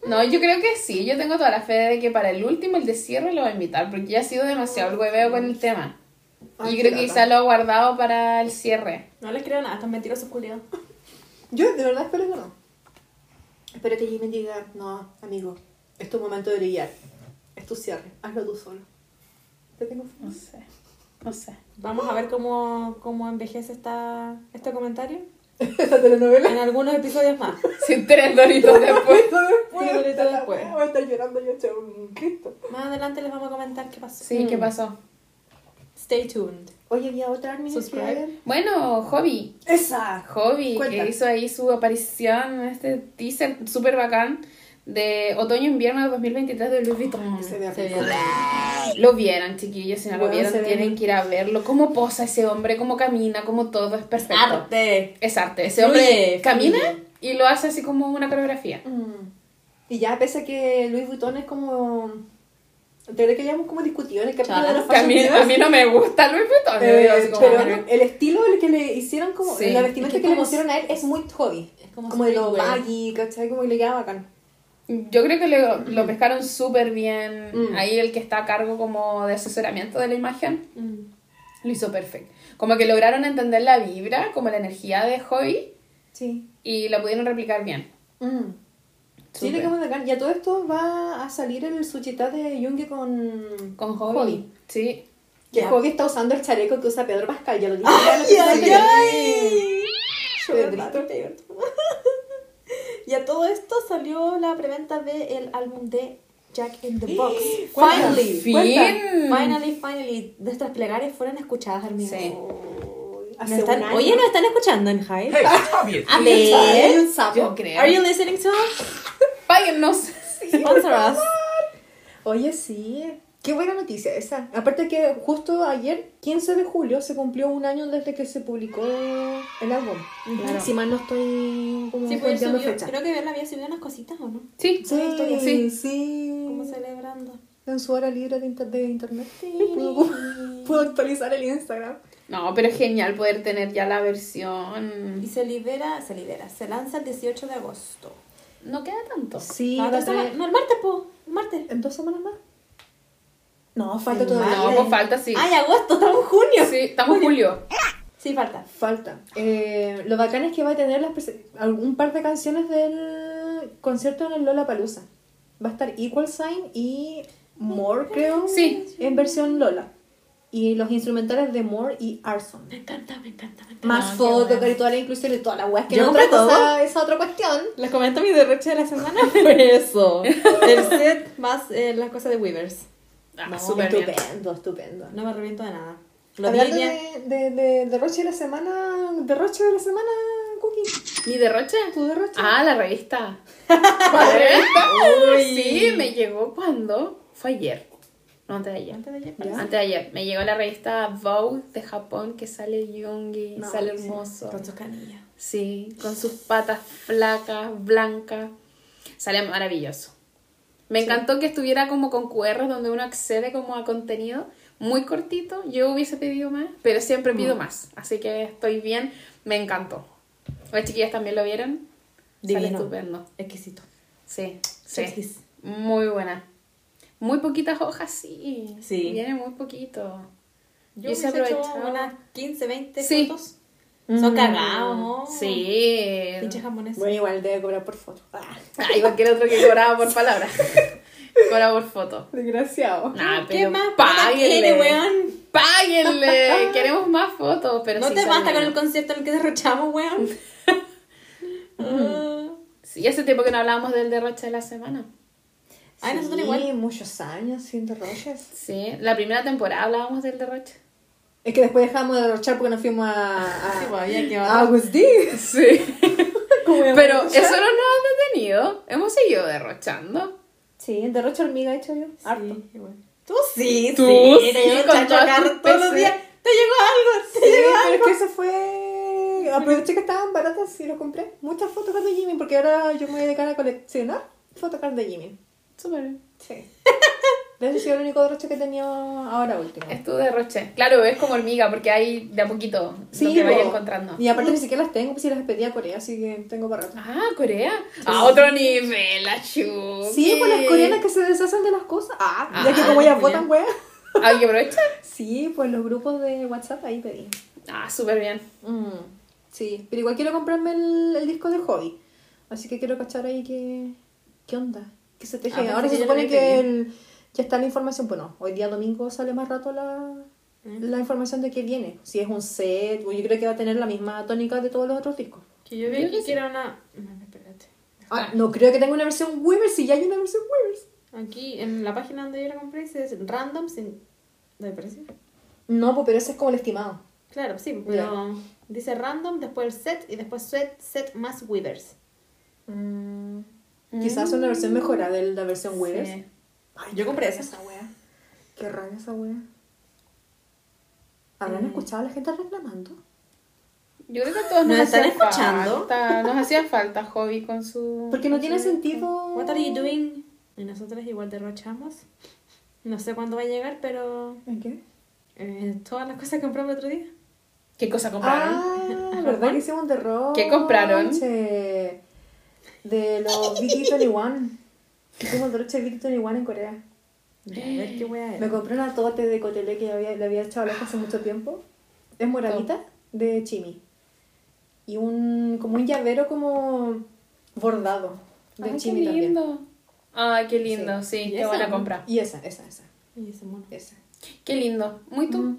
No, yo creo que sí. Yo tengo toda la fe de que para el último, el de cierre, lo va a invitar. Porque ya ha sido demasiado el hueveo con el tema. Ay, y qué creo que quizá lo ha guardado para el cierre. No les creo nada, están mentirosos culiados. Yo de verdad espero que no. Espero que Jimin diga, no, amigo, es tu momento de brillar. Es tu cierre. Hazlo tú solo. Te tengo fe. No sé. No sé. Vamos a ver cómo, cómo envejece esta, este comentario Esta telenovela. en algunos episodios más. Sin tres doritos después. después. Sí, ahorita la después. Voy a estar llorando yo un Cristo. Más adelante les vamos a comentar qué pasó. Sí, ¿qué Mm. pasó? Stay tuned. Oye, había otra Subscribe. Bueno, Hobby. Esa. Hobby, Cuenta. que hizo ahí su aparición en este teaser súper bacán de otoño-invierno de 2023 de Louis Vuitton. Se ve Se ve Lo vieron, chiquillos, si no lo Bueno, vieron se ve tienen que ir a verlo. Cómo posa ese hombre, cómo camina, cómo todo, es perfecto. Arte. Es arte. Ese hombre camina y lo hace así como una coreografía. Mm. Y ya, pese a que Louis Vuitton es como. ¿Te crees que hayamos como discutido en el capítulo Chala. de los Que a mí, fashion a mí no me gusta Louis Vuitton. Eh, digo como, pero bueno, el estilo que le hicieron como Sí. la vestimenta Es que que, le pusieron a él es muy hobby Es como como, de lo streetwear. baggy ¿cachai? como que le queda bacán Yo creo que lo, lo pescaron súper bien. Mm. Ahí el que está a cargo como de asesoramiento de la imagen Mm. lo hizo perfecto. Como que lograron entender la vibra, como la energía de Hobby sí y la pudieron replicar bien. Mm. Sí le queda muy bacán y a todo esto va a salir el suchita de Junge con Con Hobby. Sí. que Ya. Hobby está usando el chaleco que usa Pedro Pascal ya lo dije ¡Ay, ya lo ay, ay! Pedrito. Y a todo esto salió la preventa del álbum de Jack in the Box. Finally. Fin. Finally, finally. Nuestras plegarias fueron escuchadas, Armin. Sí. Uy, Nos hace están-. Oye, ¿nos están escuchando en Hype? Hey, A me. Hay ver. un sapo. Yo creo. Are you listening to us? Páguennos. Sponsor us. Oye, sí. Qué buena noticia esa. Aparte que justo ayer, 15 de julio, se cumplió un año desde que se publicó el álbum. Claro. Si mal no estoy como Sí, pues subió, fecha. creo que él había subido unas cositas, ¿o no? Sí. Sí, historia. sí, sí. Como celebrando. En su hora libre de, inter- de internet. Puedo, puedo actualizar el Instagram. No, pero es genial poder tener ya la versión. Y se libera, se libera, se lanza el 18 de agosto. No queda tanto. Sí, no, va a no, el martes, po. El martes. ¿En dos semanas más? No, falta todavía. No, pues falta sí. Ay, agosto, estamos en junio. Sí, estamos en julio. Sí, falta. Falta. Eh, lo bacán es que va a tener las algún par de canciones del concierto en el Lola Palusa. Va a estar Equal Sign y More, creo. Sí. En versión Lola. Y los instrumentales de More y Arson. Me encanta, me encanta, me encanta. Más qué fotos, bueno. y toda la inclusión y toda la weá. Que Yo no compré otra todo. cosa, esa otra cuestión. Les comento mi derroche de la semana. Fue eso. El set más eh, las cosas de Weavers. Ah, No, bien. estupendo, estupendo. No me arrepiento de nada. Lo Hablando de, de, de derroche de la semana, derroche de la semana, Cookie. ¿Mi derroche? ¿Tu derroche? Ah, la revista. ¿La revista? Uy. Sí, me llegó cuando. Fue ayer. No, antes de ayer. Antes de ayer. Ya. Antes de ayer. Me llegó la revista Vogue de Japón que sale Yoongi, No, sale hermoso. Con sus canillas. Sí, con sus patas flacas, blancas. Sale maravilloso. Me encantó que estuviera como con QR donde uno accede como a contenido muy cortito. Yo hubiese pedido más, pero siempre pido más. Así que estoy bien. Me encantó. Las chiquillas también lo vieron. Sale Divino. estupendo. Exquisito. Sí, sí. Muy buena. Muy poquitas hojas, sí. Sí. Viene muy poquito. Yo Yo se hecho unas 15, 20 Sí. fotos. Son Mm. cagados, ¿no? Sí. Pinche japonés. Bueno, igual debe cobrar por foto. Ah, Ay, cualquier otro que cobraba por palabra. cobraba por foto. desgraciado. Nah, ¿Qué pero más plata quiere, páguenle. weón? Páguenle. Queremos más fotos, pero no sí te basta con el concierto en el que derrochamos, weón. Ah. Sí, hace tiempo que no hablábamos del derroche de la semana. Nosotros Sí, igual. muchos años sin derroches. Sí, la primera temporada hablábamos del derroche. Es que después dejamos de derrochar porque nos fuimos a... a Sí, pues, había que a Agustín. Sí. Pero eso no nos ha detenido. Hemos seguido derrochando. Sí, el derroche hormiga he hecho yo. Harto. Sí, igual. Tú sí, Tú sí. sí, te llevo con tus todos los días. Te llegó algo, te Sí, llegó pero es algo. que eso fue... Aproveché que estaban baratas y lo compré. Muchas fotocards de Jimmy porque ahora yo me voy a dedicar a coleccionar fotocards de Jimmy. Súper. Sí. Ese sido el único derroche que tenido ahora último. Es tu derroche. Claro, es como hormiga porque hay de a poquito lo que vaya encontrando. Y aparte ni siquiera las tengo, pues si las pedí a Corea, así que tengo para rato. Ah, Corea. A otro nivel, la chu. Sí, pues las coreanas que se deshacen de las cosas. Ah, ya Ah, que como ellas ya. votan, wea. ¿Hay que aprovechar? Sí, pues los grupos de WhatsApp ahí pedí. Ah, súper bien. Mm, sí, pero igual quiero comprarme el, el disco de hobby. Así que quiero cachar ahí qué, qué onda. ¿Qué se teje? Ah, Ahora se que supone que el- ya está la información. Bueno, hoy día domingo sale más rato la, la información de qué viene. Si es un set, yo creo que va a tener la misma tónica de todos los otros discos. Que yo vi que sí. que era una... No, espérate. Ah, no creo que tenga una versión Weavers si ya hay una versión Weavers. Aquí en la página donde yo la compré dice random sin... ¿De precio? No, pues pero ese es como el estimado. Claro, sí, pero dice random, después el set y después set, set más withers. Mm, Quizás una versión mejorada de la versión Weavers. Sí. Ay, Yo compré esa. esa wea. Qué rara esa wea. ¿Habrán escuchado a la gente reclamando? Yo creo que a todos nos, ¿Nos están hacía escuchando? falta- Nos hacía falta hobby con su. Porque no tiene su- sentido. What are you doing? Y nosotros igual derrochamos. No sé cuándo va a llegar, pero ¿En qué? eh, todas las cosas que compramos el otro día. ¿Qué cosa compraron? Ah, ¿verdad que hicimos un derroche? ¿Qué compraron? De los BT21. Hicimos de BT21 en Corea. A ver qué wea Me compré una tote de cotelé que había, le había echado al ojo hace mucho tiempo. Es moradita de chimi. Y un como un llavero como bordado de Ay, qué chimi también. lindo. Ay, qué lindo, sí, ¿Y qué esa? buena compra. Y esa, esa, esa, Y ese mono. esa. Qué lindo. Muy tú. Mm.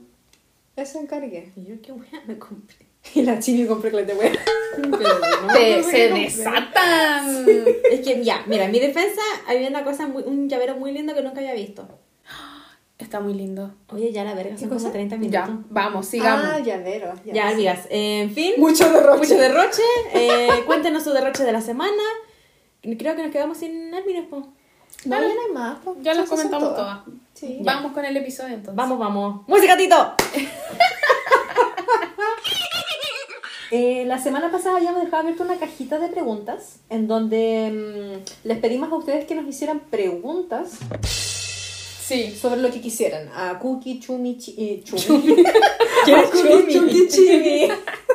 Eso encargué. Y yo qué wea me compré. Y la compré que de wea. Pero no se desatan. Es que ya, mira, en mi defensa había una cosa, muy, un llavero muy lindo que nunca había visto. Está muy lindo. Oye, ya la verga, son cosa? como 30 minutos. Ya, vamos, sigamos. Ah, llavero. Ya, Ya, sí. amigas, eh, en fin. Mucho derroche. Mucho derroche. Eh, cuéntenos su derroche de la semana. Creo que nos quedamos sin Hermines, po. No, ya no hay más. po. Ya las comentamos todas. Sí. Vamos con el episodio entonces. Vamos, vamos. ¡Música, Tito! Eh, la semana pasada habíamos dejado abierta una cajita de preguntas en donde mm, les pedimos a ustedes que nos hicieran preguntas Sí. sobre lo que quisieran. A Cookie, Chumi, Chi- eh, Chumi. ¿Quién es Cookie, Chumi? Chuki, Chimi.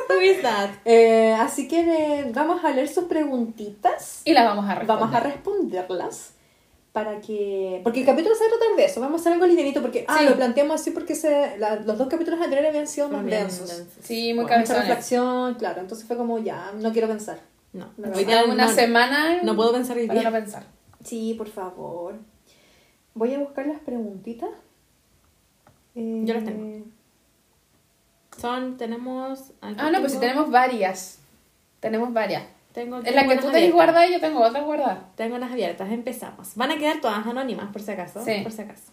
Who is that? Eh, así que eh, vamos a leer sus preguntitas. Y las vamos a responder. Vamos a responderlas para que... Porque el capítulo se va a tratar de eso. Vamos a hacer algo livianito porque... Ah, Sí. lo planteamos así porque se, la- los dos capítulos anteriores habían sido más Bien, densos. densos. Sí, muy Mucha cabezones. reflexión, claro. Entonces fue como, ya, no quiero pensar. No, hoy día Una no, semana. no puedo pensar hoy día. no pensar. Sí, por favor. Voy a buscar las preguntitas. Eh, Yo las tengo. Son, tenemos... Ah, no, pues si tengo- tenemos varias. Tenemos varias. Tengo, En la que tú tenés guardada y yo tengo otras guardadas. Tengo unas abiertas, empezamos. Van a quedar todas anónimas, por si acaso. Sí. Por si acaso.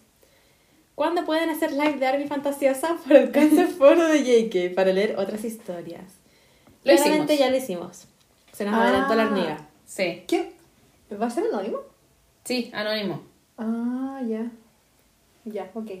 ¿Cuándo pueden hacer live de Arby Fantasiosa por el cáncer foro de JK para leer otras historias? Lo Claramente hicimos. ya lo hicimos. Se nos Ah. adelantó la hormiga. Sí. ¿Qué? ¿Va a ser anónimo? Sí, anónimo. Ah, ya. Ya, ok.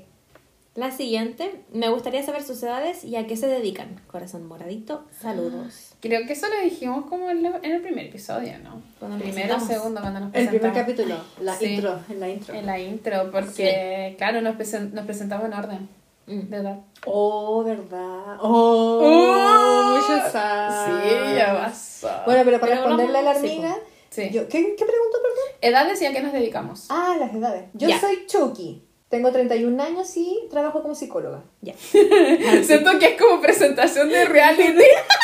La siguiente, me gustaría saber sus edades y a qué se dedican. Corazón moradito, saludos. Creo que eso lo dijimos como en, la- en el primer episodio, ¿no? Cuando Primero o presentamos. segundo, cuando nos El primer presentamos. capítulo, la Sí. intro, en la intro. En la intro, porque, claro, nos, presen- nos presentamos en orden Mm. de edad. Oh, ¿verdad? Oh, Oh, años. Sí, ya pasó. Bueno, pero para Pero responderle a la sí, Sí. yo, ¿qué, ¿qué pregunto, perdón? Edades y a qué nos dedicamos. Ah, las edades. Yo Ya. soy Chucky. Tengo 31 años y trabajo como psicóloga. Ya. Siento que es como presentación de reality.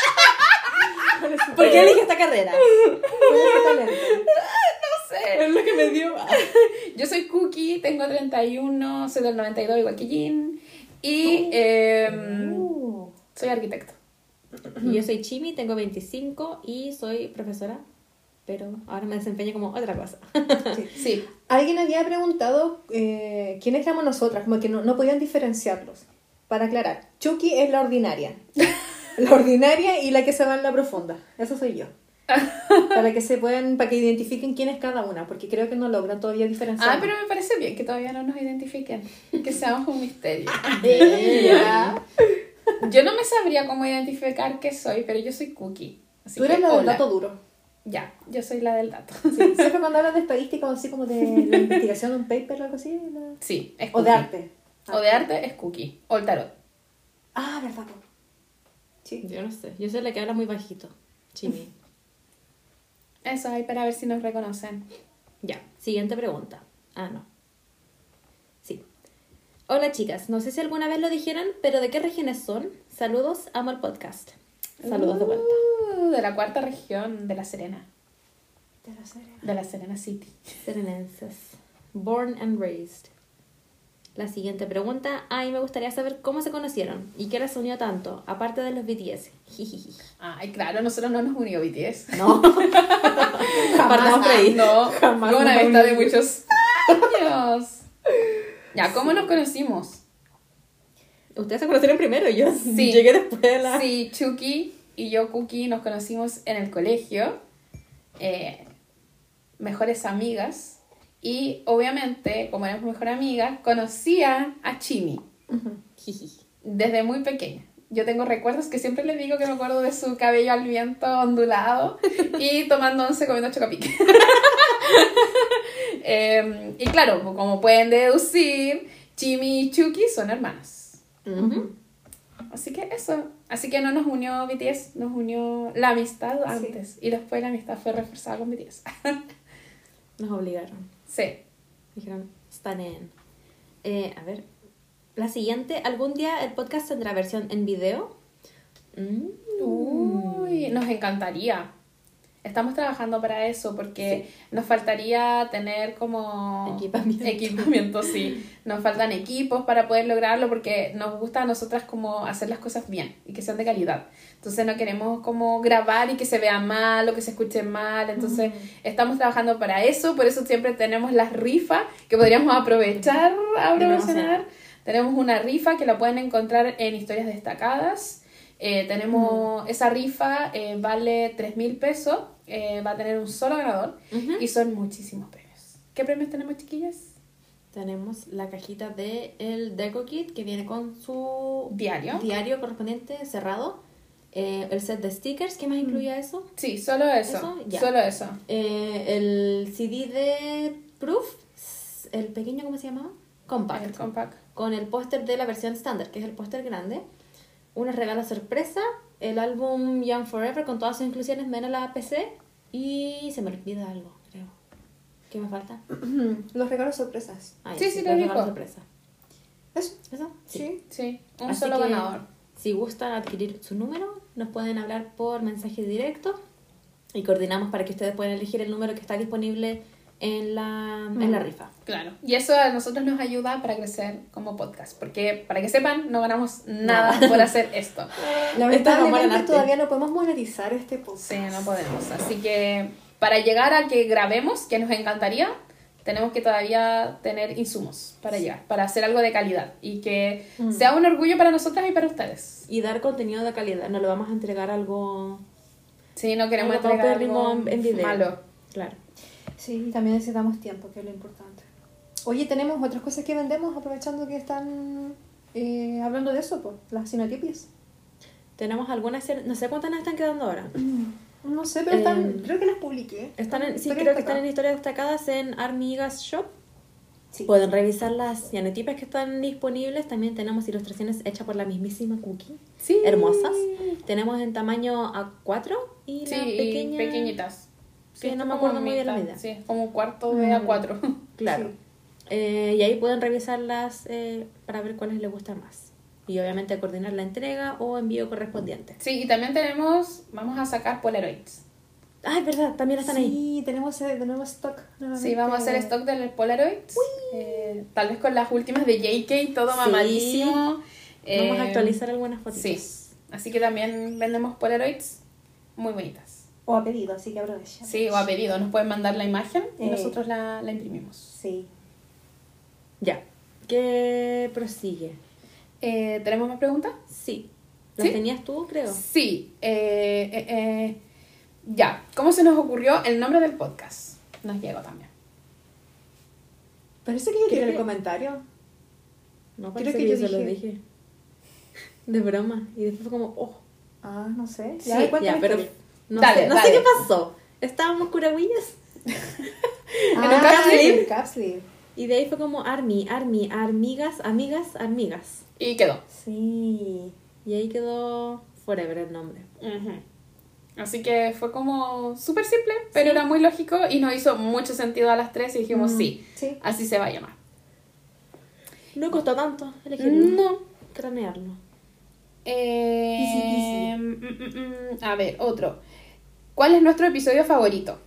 ¿Por qué elige esta carrera? Talento. no sé. Es lo que me dio. Yo soy Cookie, tengo 31, soy del 92 igual que Jin. Y em, Uh. soy arquitecto. Y yo soy Chimi, tengo 25 y soy profesora, pero ahora me desempeño como otra cosa. Sí. Sí. Alguien había preguntado eh, quiénes éramos nosotras, como que no, no podían diferenciarlos. Para aclarar, Chucky es la ordinaria. La ordinaria y la que se va en la profunda. Eso soy yo. Para que se puedan, para que identifiquen quién es cada una, porque creo que no logran todavía diferenciar. Ah, pero me parece bien que todavía no nos identifiquen. Que seamos un misterio. Bella. Yo no me sabría cómo identificar qué soy, pero yo soy Cookie. Así Tú eres que, la del hola. dato duro. Ya, yo soy la del dato. Sí, Siempre cuando hablas de estadística o así como de la investigación de un paper o algo así. la- Sí, es O de Cookie. arte. O de arte es Cookie. O el tarot. Ah, verdad. Sí. Yo no sé, yo soy la que habla muy bajito. Chimi. Eso hay para ver si nos reconocen. Ya, siguiente pregunta. Ah, no. Sí. Hola chicas, no sé si alguna vez lo dijeron, pero ¿de qué regiones son? Saludos, amo el podcast. Saludos de vuelta. Uh, de la cuarta región, de La Serena. De la Serena. De La Serena City. Serenenses. Born and raised. La siguiente pregunta. Ay, me gustaría saber cómo se conocieron y qué las unió tanto, aparte de los BTS. Ay, claro, nosotros no nos unió BTS. No. Por ahí. No, Jamás una nos amistad de muchos años. Ya, ¿cómo nos conocimos? Ustedes se conocieron primero, yo Sí. llegué después de la... Sí, Chucky y yo, Cookie, nos conocimos en el colegio. eh, mejores amigas. Y obviamente, como éramos mejor amigas, conocía a Chimi desde muy pequeña. Yo tengo recuerdos que siempre le digo que me acuerdo de su cabello al viento ondulado y tomando once comiendo chocapic. Em, y claro, como pueden deducir, Chimi y Chucky son hermanas. Así que eso. Así que no nos unió BTS, nos unió la amistad Sí. antes. Y después la amistad fue reforzada con BTS. Nos obligaron. Sí. Dijeron, están en. Eh, a ver. La siguiente, ¿algún día el podcast tendrá versión en video? Mm. Uy, nos encantaría. Estamos trabajando para eso porque nos faltaría tener como Equipamiento. equipamiento, sí. Nos faltan equipos para poder lograrlo porque nos gusta a nosotras como hacer las cosas bien y que sean de calidad. Entonces no queremos como grabar y que se vea mal o que se escuche mal. Entonces estamos trabajando para eso, por eso siempre tenemos las rifas que podríamos aprovechar a promocionar. Tenemos una rifa que la pueden encontrar en historias destacadas. Eh, tenemos esa rifa, eh, vale 3 mil pesos, eh, va a tener un solo ganador y son muchísimos premios. ¿Qué premios tenemos, chiquillas? Tenemos la cajita de el Deco Kit que viene con su Diario. diario correspondiente cerrado. El set de stickers, ¿qué más incluye eso? Sí, solo eso. ¿Eso? Ya. Solo eso. El CD de Proof, el pequeño, ¿cómo se llamaba? Compact. El compact. con el póster de la versión estándar, que es el póster grande, unos regalos sorpresa, el álbum Young Forever con todas sus inclusiones menos la PC y se me olvida algo, creo. ¿Qué me falta? Los regalos sorpresas. Ya, Sí, sí, los regalos sorpresa. ¿Eso? ¿Eso? Sí. Sí, un Así solo que, ganador. Si gustan adquirir su número, nos pueden hablar por mensaje directo y coordinamos para que ustedes puedan elegir el número que está disponible en la, en la rifa. Claro. Y eso a nosotros nos ayuda para crecer como podcast. Porque, para que sepan, no ganamos nada por hacer esto. Esto Lamentablemente arte. todavía no podemos monetizar este podcast. Sí, no podemos. Así que para llegar a que grabemos, que nos encantaría, tenemos que todavía tener insumos para llegar, para hacer algo de calidad y que sea un orgullo para nosotras y para ustedes. Y dar contenido de calidad, no le vamos a entregar algo Sí, no queremos algo entregar paupérrimo algo en, en video. malo. Claro. Sí, y también necesitamos tiempo, que es lo importante. Oye, tenemos otras cosas que vendemos aprovechando que están eh, hablando de eso, pues, las sinotipias. Tenemos algunas, no sé cuántas nos están quedando ahora. No sé, pero están, Eh, creo que las publiqué. Están en, sí, creo que están en historias destacadas en Armigas Shop. Sí. Pueden revisar las cianotipas que están disponibles. También tenemos ilustraciones hechas por la mismísima Cookie. Sí. Hermosas. Tenemos en tamaño A4 y Sí, pequeña... pequeñitas. Que es no me acuerdo muy bien la medida. Sí, es como un cuarto de Mm. A4. Claro. Sí. Eh, y ahí pueden revisarlas eh, para ver cuáles les gustan más. Y obviamente coordinar la entrega o envío correspondiente. Sí, y también tenemos, vamos a sacar Polaroids. Ah, es verdad, también están ahí. Sí, tenemos, eh, tenemos stock. nuevamente. Sí, vamos a hacer stock del Polaroids. Eh, tal vez con las últimas de JK, todo Sí. mamadísimo. Vamos a actualizar algunas fotos. Sí, así que también vendemos Polaroids muy bonitas. O a pedido, así que aprovechen. Sí, o a pedido, nos pueden mandar la imagen y Eh. nosotros la, la imprimimos. Sí. Ya. ¿Qué prosigue? Eh, ¿Tenemos más preguntas? Sí. ¿Las ¿Sí? tenías tú, creo? Sí. eh, eh, eh, ya, ¿cómo se nos ocurrió el nombre del podcast? Nos llegó también. Parece que yo tiré Creo el comentario. No, Creo que que, yo yo se lo dije. dije. De broma. Y después fue como, oh. Ah, no sé. Sí, Ya, pero historia. No, Dale, sé, no dale. sé qué pasó. Estábamos curagüillas Ah, un capsule. el capsule. y de ahí fue como Army, Army, amigas, amigas, amigas. Y quedó. Sí. Y ahí quedó Forever el nombre. Así que fue como súper simple, pero era muy lógico y nos hizo mucho sentido a las tres y dijimos Mm, sí, sí. así se va a llamar. No costó tanto elegirlo. No. Cranearlo. Eh, Easy mm, mm, mm, a ver, otro. ¿Cuál es nuestro episodio favorito?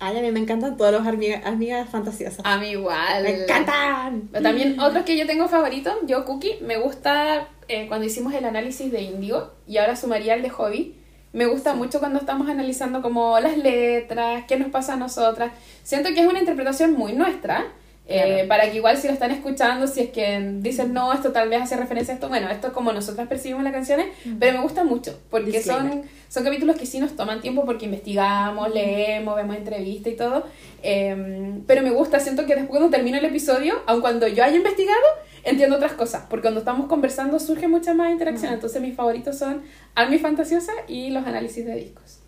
Ay, a mí me encantan todos los amigas, amigas fantasiosas. A mí igual. ¡Me encantan! Pero también otros que yo tengo favoritos, yo Cookie, me gusta eh, cuando hicimos el análisis de Indigo y ahora sumaría el de Hobby. Me gusta mucho cuando estamos analizando como las letras, qué nos pasa a nosotras. Siento que es una interpretación muy nuestra, eh, Claro. para que igual si lo están escuchando, si es que dicen no, esto tal vez hace referencia a esto, bueno, esto es como nosotras percibimos las canciones, pero me gusta mucho, porque son, Disclaimer. son capítulos que sí nos toman tiempo porque investigamos, leemos, vemos entrevistas y todo, eh, pero me gusta, siento que después cuando termino el episodio, aun cuando yo haya investigado, entiendo otras cosas, porque cuando estamos conversando surge mucha más interacción, entonces mis favoritos son Army Fantasiosa y los análisis de discos,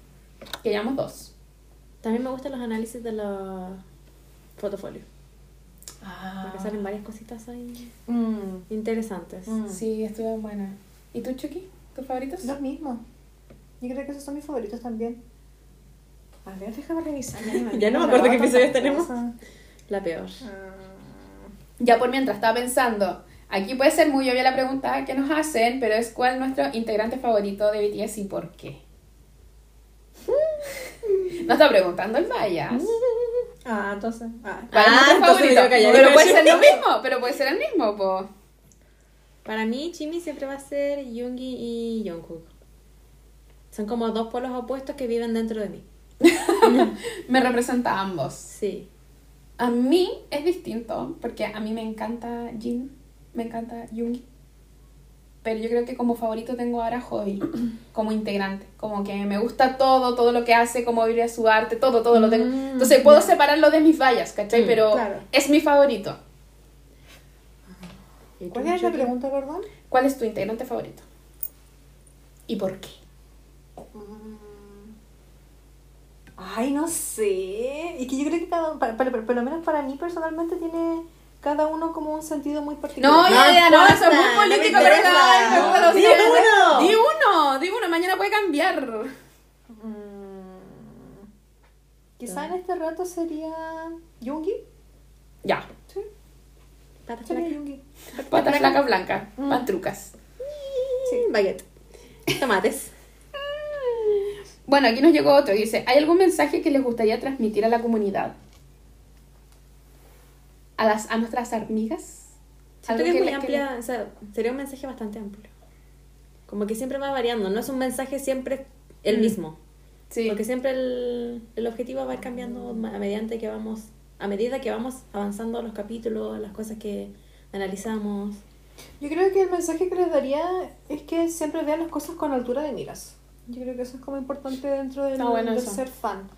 que llevamos dos. También me gustan los análisis de los fotofolios. Porque salen varias cositas ahí Mm, interesantes. mm. Sí, estuvieron buenas. ¿Y tú, Chucky? ¿Tus favoritos? Los mismos. Yo creo que esos son mis favoritos también. A ver, déjame revisar. Ya, no me acuerdo qué episodios tenemos. La peor. Ah, Ya por mientras estaba pensando, aquí puede ser muy obvia la pregunta que nos hacen, pero es cuál es nuestro integrante favorito de BTS y por qué. No está preguntando el Mayas. Ah, entonces. Ah, ¿Cuál es Ah, entonces favorito? Pero puede ser lo mismo, pero puede ser el mismo, po. Para mí, Jimmy siempre va a ser Yoongi y Jungkook. Son como dos polos opuestos que viven dentro de mí. Me representa a ambos. Sí. A mí es distinto, porque a mí me encanta Jin, me encanta Yoongi. Pero yo creo que como favorito tengo ahora a Hobby, como integrante. Como que me gusta todo, todo lo que hace, cómo vive su arte, todo, todo lo tengo. Mm, Entonces puedo separarlo de mis vallas, ¿cachai? Mm, Pero claro. es mi favorito. ¿Y ¿Cuál es la pregunta, perdón? ¿Cuál es tu integrante favorito? ¿Y por qué? Ay, no sé. Es que yo creo que cada para, para- por lo menos para mí personalmente tiene cada uno como un sentido muy particular. No, ya, ya, no, eso es muy político, pero puedo Di uno. Di uno, di uno, mañana puede cambiar. Mm, Quizá en este rato sería Yungi. Ya, Sí, Patas sería flacas. Yungi. patas flacas blancas, Mm. pantrucas. Sí, baguette. Tomates. Bueno, aquí nos llegó otro. Dice, ¿hay algún mensaje que les gustaría transmitir a la comunidad? A, las, a nuestras amigas. Siento que es que muy le- que amplia, o sea, sería un mensaje bastante amplio. Como que siempre va variando, no es un mensaje siempre el Mm. mismo. Sí. Porque siempre el, el objetivo va a ir cambiando a medida que vamos, a medida que vamos avanzando los capítulos, las cosas que analizamos. Yo creo que el mensaje que les daría es que siempre vean las cosas con altura de miras. Yo creo que eso es como importante dentro del, Está bueno del ser fan.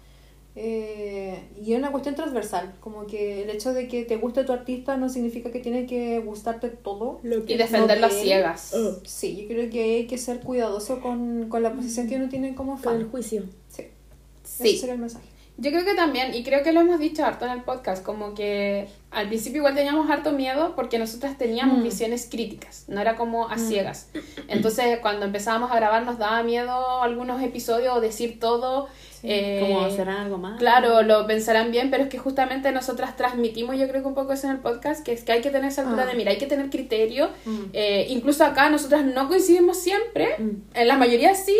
Eh, y es una cuestión transversal, como que el hecho de que te guste tu artista no significa que tiene que gustarte todo. Lo Y defenderlo a de él. ciegas. Sí, yo creo que hay que ser cuidadoso con, con la posición que uno tiene como Con el fan. juicio. Sí, Sí. ese sería el mensaje. Yo creo que también, y creo que lo hemos dicho harto en el podcast, como que al principio igual teníamos harto miedo porque nosotras teníamos Mm. visiones críticas, no era como a ciegas. Entonces cuando empezábamos a grabar nos daba miedo algunos episodios o decir todo. eh, Como será algo más. Claro, lo pensarán bien, pero es que justamente nosotras transmitimos, yo creo que un poco eso en el podcast, que es que hay que tener esa altura Ah. de mira, hay que tener criterio. Mm. Eh, incluso acá nosotras no coincidimos siempre, Mm. en la mayoría sí,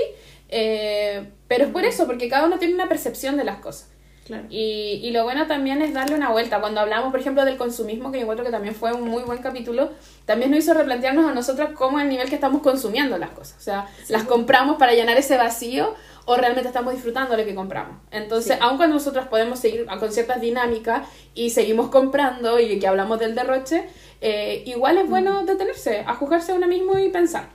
eh, pero es por eso, porque cada uno tiene una percepción de las cosas. Claro. Y, y lo bueno también es darle una vuelta. Cuando hablamos, por ejemplo, del consumismo, que yo encuentro que también fue un muy buen capítulo, también nos hizo replantearnos a nosotros cómo es el nivel que estamos consumiendo las cosas. O sea, las compramos para llenar ese vacío o realmente estamos disfrutando lo que compramos. Entonces, Sí. aun cuando nosotros podemos seguir con ciertas dinámicas y seguimos comprando y que hablamos del derroche, eh, igual es bueno detenerse, a juzgarse a uno mismo y pensar.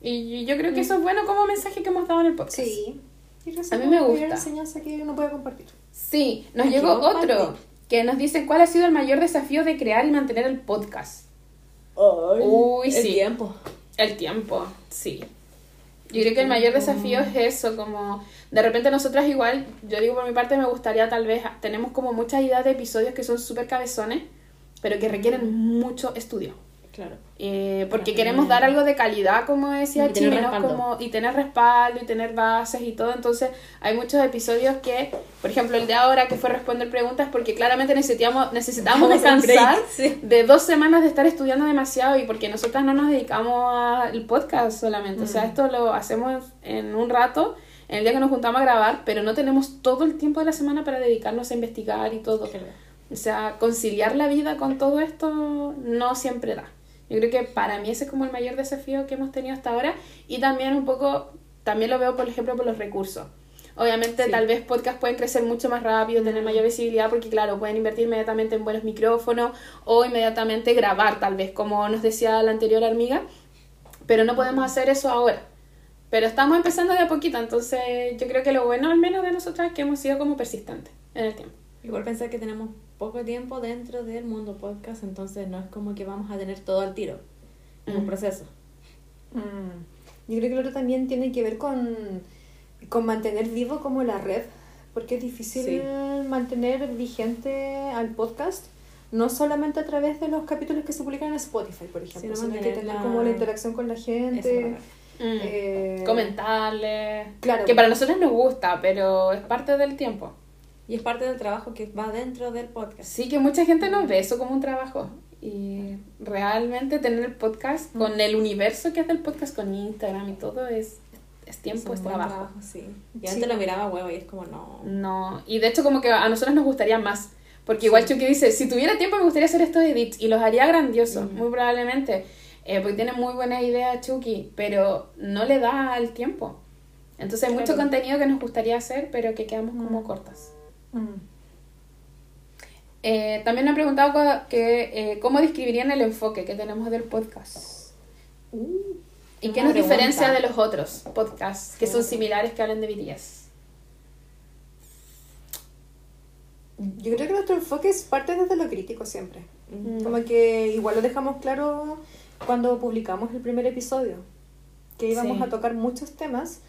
Y yo creo que eso es bueno como mensaje que hemos dado en el podcast. Sí. Y creo que es A mí me gusta. enseñanza que uno puede compartir. Sí, nos Aquí llegó otro parte. que nos dice cuál ha sido el mayor desafío de crear y mantener el podcast. Uy, el tiempo. El tiempo, sí. Yo creo que el mayor desafío es eso, como de repente nosotras igual, yo digo por mi parte, me gustaría tal vez, tenemos como muchas ideas de episodios que son súper cabezones, pero que requieren mucho estudio. Claro. Eh, porque queremos dar algo de calidad, como decía Y tener Chile, ¿no? respaldo. Como, y tener respaldo y tener bases y todo. Entonces, hay muchos episodios que, por ejemplo, el de ahora que fue responder preguntas, porque claramente a un descansar sí. de dos semanas de estar estudiando demasiado y porque nosotras no nos dedicamos al podcast solamente. O sea, Mm. esto lo hacemos en un rato, en el día que nos juntamos a grabar, pero no tenemos todo el tiempo de la semana para dedicarnos a investigar y todo. O sea, conciliar la vida con todo esto no siempre da. Yo creo que para mí ese es como el mayor desafío que hemos tenido hasta ahora y también un poco, también lo veo por ejemplo por los recursos. Obviamente Sí. tal vez podcasts pueden crecer mucho más rápido, tener mayor visibilidad porque claro, pueden invertir inmediatamente en buenos micrófonos o inmediatamente grabar tal vez, como nos decía la anterior amiga, pero no podemos hacer eso ahora. Pero estamos empezando de a poquito, entonces yo creo que lo bueno al menos de nosotras es que hemos sido como persistentes en el tiempo. Igual pensar que tenemos poco tiempo dentro del mundo podcast, entonces no es como que vamos a tener todo al tiro. Es un Mm. proceso. Yo creo que lo otro también tiene que ver con, con mantener vivo como la red, porque es difícil Sí. mantener vigente al podcast, no solamente a través de los capítulos que se publican en Spotify, por ejemplo, Sino sino que tener la- como la interacción con la gente. ¿verdad? Mm. eh, comentarle. Claro. Que para nosotros nos gusta, pero es parte del tiempo. Y es parte del trabajo que va dentro del podcast. Sí, que mucha gente no ve eso como un trabajo. Y realmente tener el podcast con el universo que es del podcast, con Instagram y todo, es, es tiempo, es buen trabajo. sí. Y Sí. antes lo miraba huevo y es como no. No, y de hecho como que a nosotros nos gustaría más. Porque igual Chucky dice, si tuviera tiempo me gustaría hacer estos edits y los haría grandiosos, muy probablemente. Eh, porque tiene muy buena idea Chucky, pero no le da el tiempo. Entonces hay mucho contenido que nos gustaría hacer, pero que quedamos como cortas. Mm. Eh, también me han preguntado que, eh, cómo describirían el enfoque que tenemos del podcast. ¿Y qué nos diferencia de los otros podcasts que son similares que hablan de BTS? Yo creo que nuestro enfoque es parte desde lo crítico siempre. Mm. Como que igual lo dejamos claro cuando publicamos el primer episodio, que íbamos Sí. a tocar muchos temas,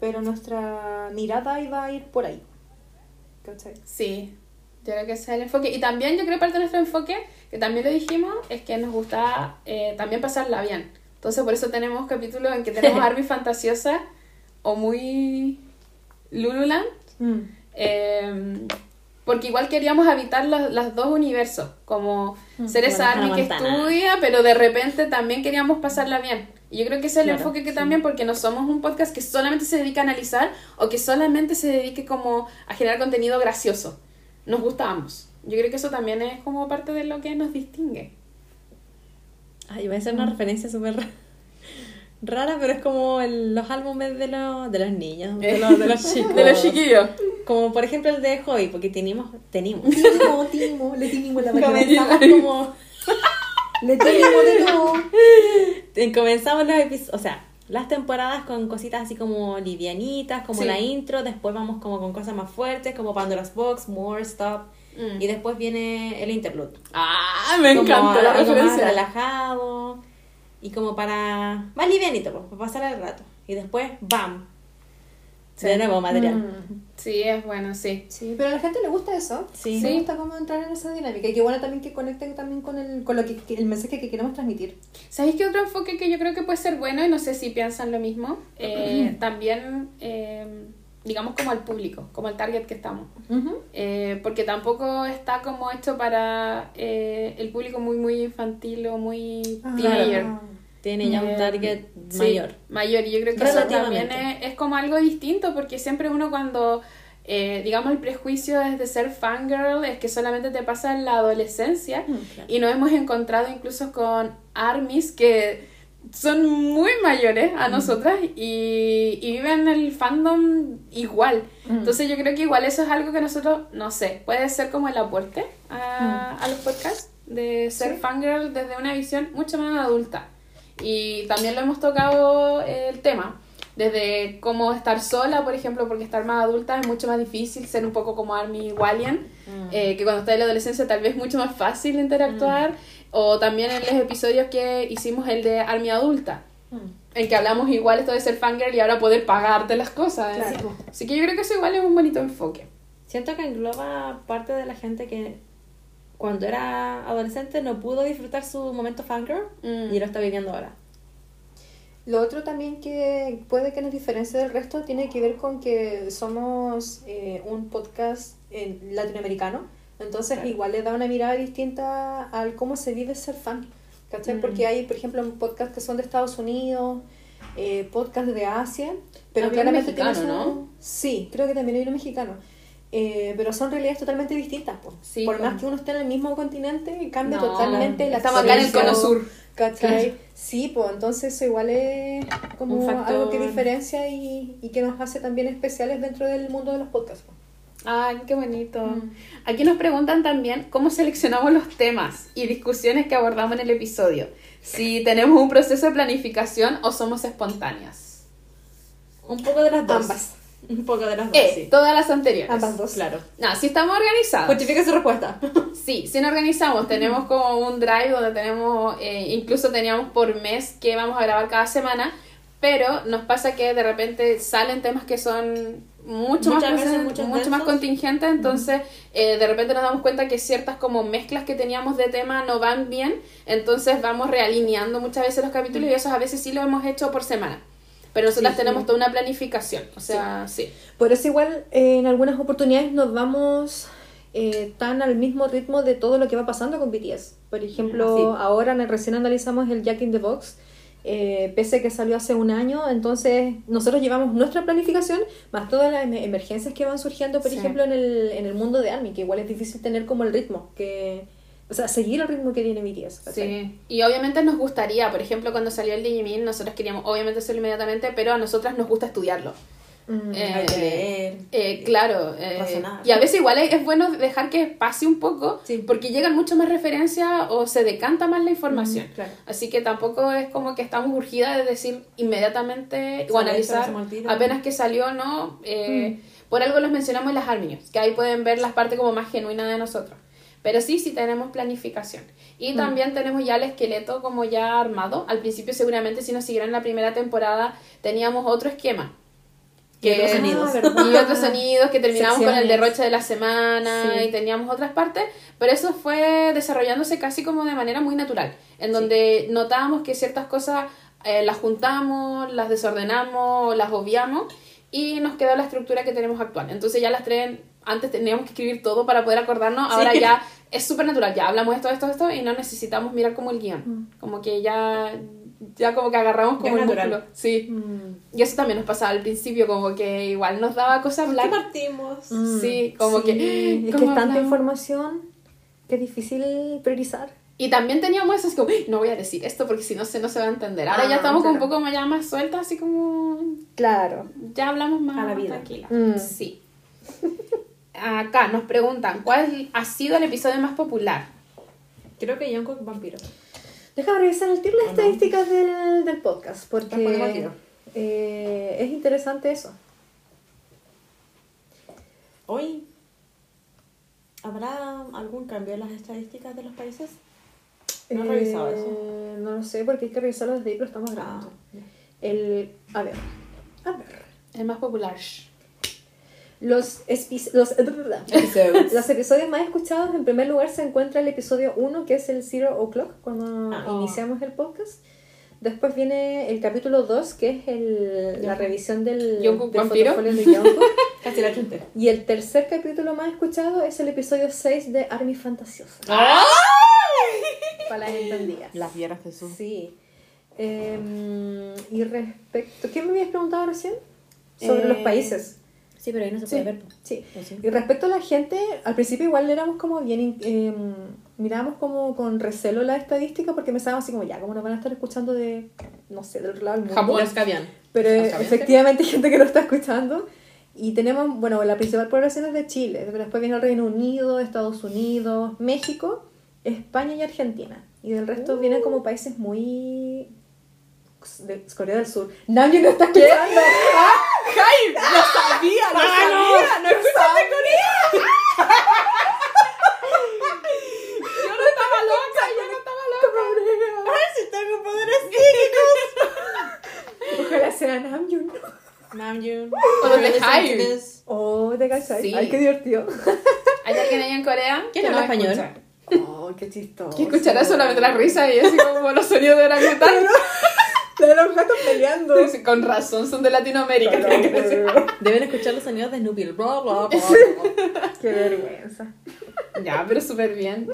pero nuestra mirada iba a ir por ahí. ¿Cachai? Sí, yo creo que ese es el enfoque. Y también yo creo que parte de nuestro enfoque, que también lo dijimos, es que nos gusta eh, también pasarla bien. Entonces por eso tenemos capítulos en que tenemos Arby fantasiosa o muy Lululand. Eh, porque igual queríamos habitar los, los dos universos, como ser como esa Arby que estudia, pero de repente también queríamos pasarla bien. Y yo creo que ese es el Claro, enfoque que sí. también, porque no somos un podcast que solamente se dedica a analizar o que solamente se dedique como a generar contenido gracioso. Nos gusta ambos. Yo creo que eso también es como parte de lo que nos distingue. Ay, voy a hacer una referencia súper ra- rara, pero es como el- los álbumes de, los de los niños, de los, de los chicos. De los chiquillos. Como por ejemplo el de Hobby, porque teníamos. Timo, Timo, le timos la como Le timos de todo. Comenzamos los episodios, o sea, las temporadas con cositas así como livianitas, como Sí. la intro, después vamos como con cosas más fuertes, como Pandora's Box, More, Stop, Mm. y después viene el interlude. Ah, me Como encanta la algo más relajado y como para más livianito, pues, para pasar el rato. Y después, ¡bam! De nuevo material. Mm. Sí, es bueno, sí. Sí, pero a la gente le gusta eso. Sí. Le gusta cómo entrar en esa dinámica. Y qué bueno también que conecten también con el, con lo que, que- el mensaje que queremos transmitir. ¿Sabéis qué otro enfoque que yo creo que puede ser bueno y no sé si piensan lo mismo? Eh, también, eh, digamos, como al público, como al target que estamos. Eh, porque tampoco está como hecho para eh, el público muy, muy infantil o muy Ah, teenager. claro. Tiene ya Eh, un target sí, mayor. Mayor, y yo creo que eso también es, es como algo distinto, porque siempre uno cuando, eh, digamos, el prejuicio es de ser fangirl es que solamente te pasa en la adolescencia, Mm, claro. y nos hemos encontrado incluso con armies que son muy mayores a nosotras y, y viven el fandom igual. Entonces yo creo que igual eso es algo que nosotros, no sé, puede ser como el aporte a, a los podcasts de ser Sí. fangirl desde una visión mucho más adulta. Y también lo hemos tocado eh, el tema, desde cómo estar sola, por ejemplo, porque estar más adulta es mucho más difícil, ser un poco como Army Wallian, eh, que cuando está en la adolescencia tal vez es mucho más fácil interactuar, o también en los episodios que hicimos el de Army Adulta, en que hablamos igual esto de ser fangirl y ahora poder pagarte las cosas. Claro. Así que yo creo que eso igual es un bonito enfoque. Siento que engloba parte de la gente que cuando era adolescente no pudo disfrutar su momento fangirl Mm. y lo está viviendo ahora. Lo otro también que puede que nos diferencie del resto tiene que ver con que somos eh, un podcast eh, latinoamericano, entonces Claro. igual le da una mirada distinta al cómo se vive ser fan. ¿Cachai? Mm. Porque hay, por ejemplo, podcasts que son de Estados Unidos, eh, podcasts de Asia, pero Había un claramente mexicano, su- ¿no? Sí, creo que también hay uno mexicano. Eh, pero son realidades totalmente distintas. po. Sí, Por po. más que uno esté en el mismo continente, cambia No, totalmente la Estamos acá en el cono sur. ¿Cachai? Sí, pues entonces eso igual es como Un factor. algo que diferencia y, y que nos hace también especiales dentro del mundo de los podcasts. po. Ay, qué bonito. Mm. Aquí nos preguntan también cómo seleccionamos los temas y discusiones que abordamos en el episodio. Si tenemos un proceso de planificación o somos espontáneas. Un poco de las dos. Ambas. Un poco de las dos, Eh, sí. todas las anteriores. Ambas dos. Claro. No, si estamos organizados. Justifica su respuesta. Sí, sí nos organizamos. Tenemos como un drive donde tenemos, eh, incluso teníamos por mes que vamos a grabar cada semana, pero nos pasa que de repente salen temas que son mucho Muchas más, veces mucho más contingentes, entonces eh, de repente nos damos cuenta que ciertas como mezclas que teníamos de tema no van bien, entonces vamos realineando muchas veces los capítulos y eso a veces sí lo hemos hecho por semana. Pero nosotras Sí, tenemos sí. toda una planificación, o sea, sí. Por eso igual eh, en algunas oportunidades nos vamos eh, tan al mismo ritmo de todo lo que va pasando con BTS. Por ejemplo, Sí. ahora recién analizamos el Jack in the Box, eh, pese que salió hace un año, entonces nosotros llevamos nuestra planificación más todas las em- emergencias que van surgiendo, por Sí. ejemplo, en el, en el mundo de ARMY, que igual es difícil tener como el ritmo, que, o sea, seguir el ritmo que tiene BTS. ¿cachai? Sí, y obviamente nos gustaría, por ejemplo, cuando salió el Digimon, nosotros queríamos obviamente hacerlo inmediatamente, pero a nosotras nos gusta estudiarlo. Mm. Eh, Hay que leer. Eh, claro, eh, y a veces igual es, es bueno dejar que pase un poco, Sí. porque llegan mucho más referencias o se decanta más la información. Mm, claro. Así que tampoco es como que estamos urgidas de decir inmediatamente o analizar apenas que salió, ¿no? Eh, Mm. Por algo los mencionamos en las Arminios, que ahí pueden ver las partes como más genuinas de nosotros. Pero sí, sí tenemos planificación. Y Mm. también tenemos ya el esqueleto como ya armado. Al principio seguramente si nos siguieron la primera temporada teníamos otro esquema. Y otros sonidos. Ah. Y otros sonidos que terminamos con el derroche de la semana Sí. y teníamos otras partes, pero eso fue desarrollándose casi como de manera muy natural, en donde notábamos que ciertas cosas eh, las juntamos, las desordenamos, las obviamos y nos quedó la estructura que tenemos actual. Entonces ya las tres, antes teníamos que escribir todo para poder acordarnos, ahora Sí. ya es súper natural, ya hablamos esto, esto, esto y no necesitamos mirar como el guion, como que ya, ya como que agarramos como el músculo. Sí. Mm. Y eso también nos pasaba al principio, como que igual nos daba cosas ¿Qué hablar. partimos? Mm. Sí, como que. Es que ¿cómo es tanta información que es difícil priorizar. Y también teníamos eso, así como, "Ay, no voy a decir esto porque si no se, no se va a entender. Ahora Ah, ya estamos como un poco más, ya más sueltas, así como. Claro. Ya hablamos más A la vida. tranquila. Mm. Sí. Acá nos preguntan, ¿cuál ha sido el episodio más popular? Creo que Jungkook Vampiro. Déjame revisar el tiro las estadísticas del, del podcast, porque eh, es interesante eso. Hoy, ¿habrá algún cambio en las estadísticas de los países? No he revisado eso. Eh, No lo sé, porque hay que revisarlo desde ahí, pero estamos grabando. Ah, El, a ver, a ver. El más popular. Los, los, los episodios más escuchados, en primer lugar, se encuentra el episodio 1, que es el Zero O'Clock, cuando Ah. iniciamos el podcast. Después viene el capítulo 2, que es el, la revisión del, del de Jungkook. Casi la chunté. Y el tercer capítulo más escuchado es el episodio 6 de Army Fantasiosa. Para las entendidas. Las vieras Jesús. Sí. Em, y respecto... ¿Qué me habías preguntado recién? Sobre Eh, los países. Sí, pero ahí no se Sí, puede ver. sí. ¿O sí? Y respecto a la gente, al principio igual éramos como bien... eh, mirábamos como con recelo la estadística porque pensábamos así como, ya, ¿cómo nos van a estar escuchando de, no sé, del otro lado del mundo? Japón. Pero efectivamente hay gente que lo está escuchando. Y tenemos, bueno, la principal población es de Chile, pero después viene el Reino Unido, Estados Unidos, México, España y Argentina. Y del resto vienen como países muy... de Corea del Sur. Nadie nos está escuchando. ¡Ay! ¡Lo sabía! ¡Lo sabía! ¡No escuchaste Corea! Yo no estaba loca, yo no estaba loca. ¡Ay, si tengo poderes Ojalá sea Namjoon. Namjoon. O los de Hybe. Oh, ¿te cachai? Sí. Ay, qué divertido. ¿Hay alguien ahí en Corea? ¿Quién que habla español? escucha? Oh, qué chistoso. Que escuchará solamente la risa y así como los sonidos de orangutan. De los gatos peleando. Con razón, son de Latinoamérica. Deben escuchar los sonidos de Snoopy. Bla, bla, bla, bla. Qué vergüenza. Ya, pero súper bien.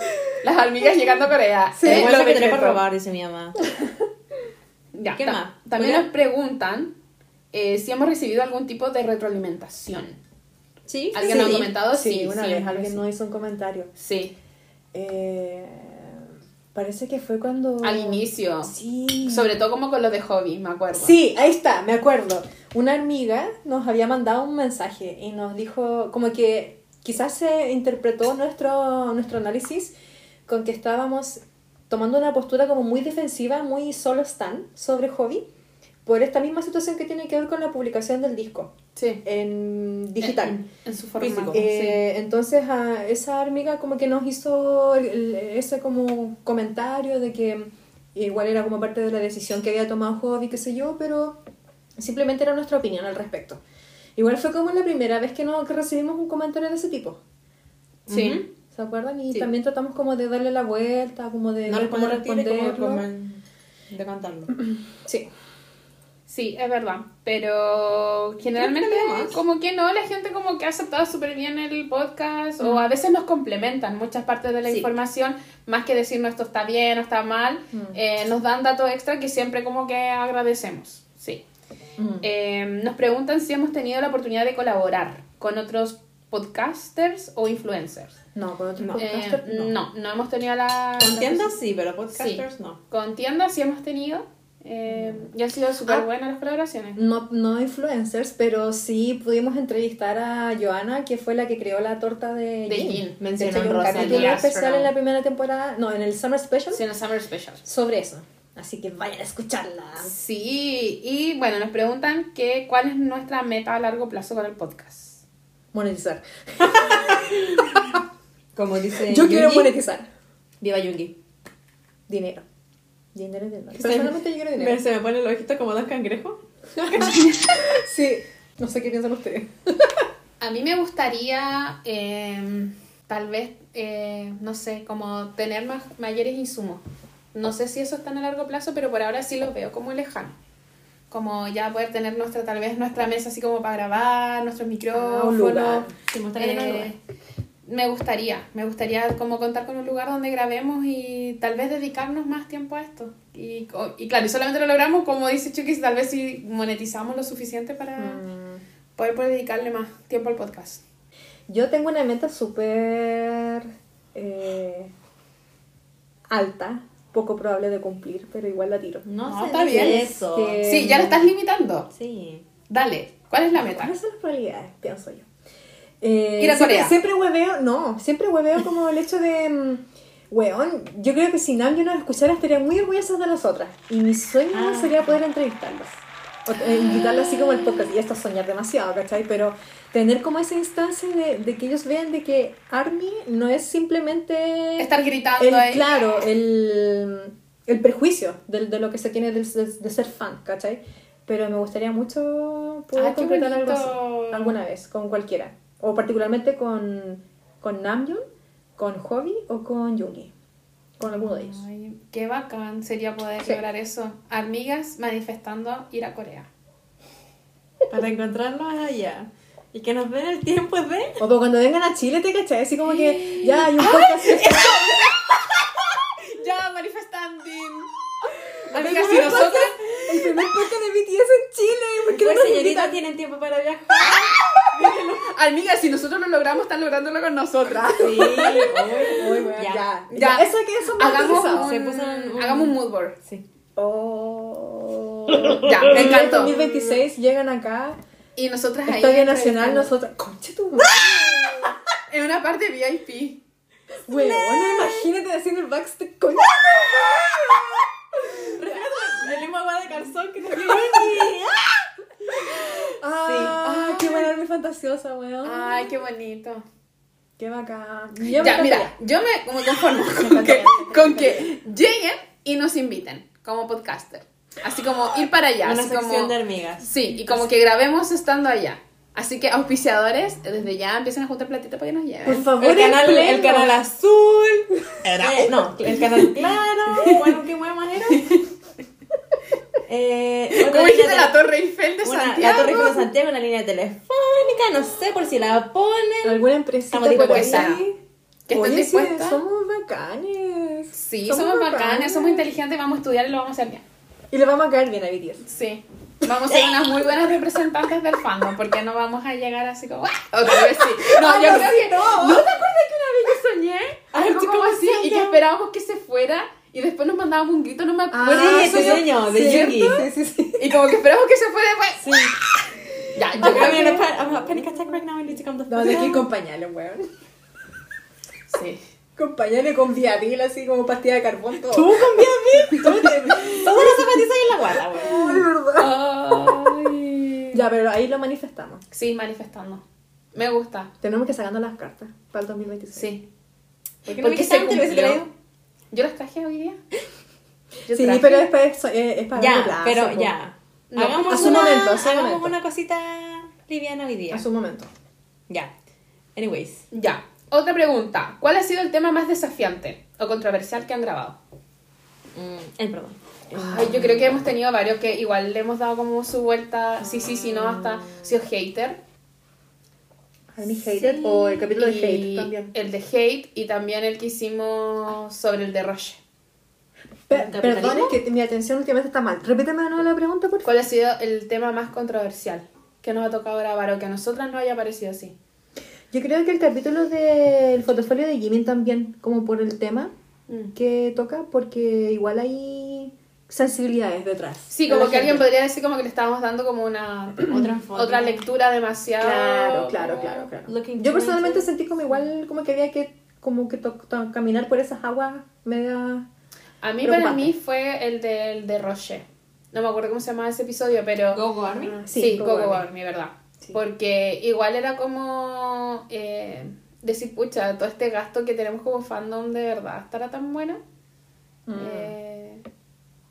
Las hormigas llegando a Corea. Sí, Eh, Igual lo que decreto. para robar, dice mi mamá. Ya, ¿Qué ta- más? También nos preguntan eh, si hemos recibido algún tipo de retroalimentación. ¿Sí? ¿Alguien nos ha comentado? Sí, Sí, una vez alguien sí. nos hizo un comentario. Sí, Eh, parece que fue cuando... al inicio. Sí. Sobre todo como con lo de hobby, me acuerdo. Sí, ahí está, me acuerdo. Una amiga nos había mandado un mensaje y nos dijo como que quizás se interpretó nuestro, nuestro análisis con que estábamos tomando una postura como muy defensiva, muy solo stand sobre hobby, por esta misma situación que tiene que ver con la publicación del disco Sí. en digital. En, en su formato. Eh, Entonces a esa amiga como que nos hizo el- ese como comentario de que igual era como parte de la decisión que había tomado Hobby, qué sé yo, pero simplemente era nuestra opinión al respecto. Igual fue como la primera vez que, no, que recibimos un comentario de ese tipo. Sí. Ujú. ¿Se acuerdan? Y Sí. también tratamos como de darle la vuelta, como de No como responderlo. comen- de cantarlo. Sí. Sí, es verdad. Pero generalmente, como que no, la gente como que ha aceptado súper bien el podcast o a veces nos complementan muchas partes de la Sí. información, más que decirnos esto está bien o está mal, Mm. eh, nos dan datos extra que siempre como que agradecemos. Sí. Eh, nos preguntan si hemos tenido la oportunidad de colaborar con otros podcasters o influencers. No, con otros No. Eh, podcasters, no. no, hemos tenido la... Con tiendas sí, pero podcasters no. Con tiendas sí hemos tenido. Eh, y han sido súper Ah. buenas las colaboraciones. No, no influencers, pero sí pudimos entrevistar a Joana, que fue la que creó la torta de, De hay un capítulo especial en la primera temporada, no, en el Summer Special, Sí, en el Summer Special. sobre eso. Así que vayan a escucharla. Sí, y bueno, nos preguntan que cuál es nuestra meta a largo plazo con el podcast. Monetizar. Como dice Yo quiero monetizar. Viva Yungi. Dinero. Dinero, dinero. Se- Personalmente yo quiero Me, dinero. se me pone el ojito como dos cangrejos. Sí. No sé qué piensan ustedes. A mí me gustaría, eh, tal vez, eh, no sé, como tener más mayores insumos. No sé si eso está a largo plazo, pero por ahora sí los veo como lejano. Como ya poder tener nuestra, tal vez nuestra mesa así como para grabar, nuestros micrófonos. lugar. Sí, me gustaría tener un Eh, me gustaría, me gustaría como contar con un lugar donde grabemos y tal vez dedicarnos más tiempo a esto. Y, co- y claro, y solamente lo logramos, como dice Chucky, tal vez si monetizamos lo suficiente para Mm. poder, poder dedicarle más tiempo al podcast. Yo tengo una meta súper eh, alta, poco probable de cumplir, pero igual la tiro. No, No, sé está bien. eso. Que- Sí, ya lo estás limitando. Sí. Dale, ¿cuál es la meta? ¿Cuáles son las probabilidades? Pienso yo. Eh, Ir a siempre, Corea. siempre hueveo, no, siempre hueveo como el hecho de mm, Weón, yo creo que si Namjoon nos escuchara estaría muy orgullosa de nosotras. Y mi sueño Ah. sería poder entrevistarlos. O eh, invitarlos así como el podcast. Y esto es soñar demasiado, ¿cachai? Pero tener como esa instancia de, de que ellos vean de que ARMY no es simplemente... Estar gritando el, ahí. Claro, el, el prejuicio de, de lo que se tiene de, de- de ser fan, ¿cachai? Pero me gustaría mucho poder Ah, completar algo así alguna vez, con cualquiera. O particularmente con, con Namjoon, con Hobby o con Jungi. Con alguno de ellos. Ay, qué bacán sería poder Sí. lograr eso. Amigas manifestando ir a Corea. Para encontrarnos allá. Y que nos den el tiempo de... O para cuando vengan a Chile, ¿te cachai? Así como que ya hay un podcast Ya, manifestando. El Amigas, si nosotras... El primer podcast de BTS en Chile. ¿Por qué no Pues señorita, invitan? tienen tiempo para viajar. Amigas, si nosotros lo logramos, están lográndolo con nosotras. Sí. Uy, weón, Ya. ya. Ya. Ya. Eso que eso Hagamos un, Se puso un- hagamos un mood board. Sí. Oh. Ya, me En el encantó. 2026 llegan acá. Y nosotras ahí. Estadio Nacional, nosotras. Concha tu madre. En una parte VIP. Weón, imagínate haciendo el backstage. Concha El mismo agua de calzón que te Ah, qué buena army fantasiosa, weón. Ay, qué bonito. Qué bacán. Ya, mira, yo me, me conformo con que, con que lleguen y nos inviten como podcaster. Así como ir para allá. Una así sección como, de hormigas. Sí, y como que grabemos estando allá. Así que auspiciadores, desde ya empiecen a juntar platita para que nos lleven. Por favor, El canal, el canal azul. Eh, no, el canal claro. ¿Cuál, ¿Qué hueá más era? Eh, ¿Cómo dijiste la Torre Eiffel de una- Santiago? La Torre Eiffel de Santiago, una línea telefónica, no sé por si la ponen. ¿Alguna dispuestas. ahí? ¿Que estén Oye, sí, dispuestas? somos bacanes. Sí, somos, bacanes, somos inteligentes, vamos a estudiar y lo vamos a hacer bien. Y le vamos a caer bien a BTS. Sí. Vamos a ser unas muy buenas representantes del fandom, porque no vamos a llegar así como, ¡ah! Otra vez sí. No, Ah, yo no, creo sí, que. no. ¿No te acuerdas que una vez yo soñé? Algo como ¿cómo así, y que esperábamos que se fuera, y después nos mandábamos un grito, no me acuerdo. sí, de sueño de. Yugi. Sí, sí, sí. Y como que esperamos que se fuera después. Sí. Ya, yo creo que. I'm a panic attack right now. I need to come the No, de aquí con pañales, weón. Sí. Con pañales, con viadil, así como pastilla de carbón, todo. Tú con te- Todas las zapatillas en la guata, güey. Ay, verdad. Ay. Ya, pero ahí lo manifestamos. Sí, manifestando. Me gusta. Tenemos que sacando las cartas para el 2026. Sí. ¿Por qué no Porque me se cumplió. Yo las traje hoy día. Yo Sí, traje. pero después es, es, es para Ya, plazo, pero ya. No, hagamos a su una, momento, a su hagamos momento. una cosita liviana hoy día. A su momento. Ya. Anyways. Ya. Otra pregunta. ¿Cuál ha sido el tema más desafiante o controversial que han grabado? Mm, el perdón. Ay, yo creo que hemos tenido varios que igual le hemos dado como su vuelta, sí, sí, sí, no, hasta sido hater. Army Hated o el capítulo de Y Hate también. El de hate y también el que hicimos sobre el de Roche. Perdón, es que mi atención últimamente está mal. Repíteme de nuevo la pregunta, por favor. ¿Cuál ha sido el tema más controversial que nos ha tocado grabar o que a nosotras nos haya parecido así? Yo creo que el capítulo del fotofolio de Jimin también, como por el tema Mm. que toca, porque igual hay sensibilidades detrás. Sí, de como que alguien podría decir como que le estábamos dando como una otra lectura demasiado Claro, claro, claro, claro. Yo personalmente into- sentí como igual, como que había que como que to- to- caminar por esas aguas media... A mí para mí fue el del de Roche. No me acuerdo cómo se llamaba ese episodio, pero Go Go Army. sí, Sí, War, mi verdad. Sí. Porque igual era como eh, decir, pucha, todo este gasto que tenemos como fandom de verdad, ¿estará tan bueno? Mm. Eh,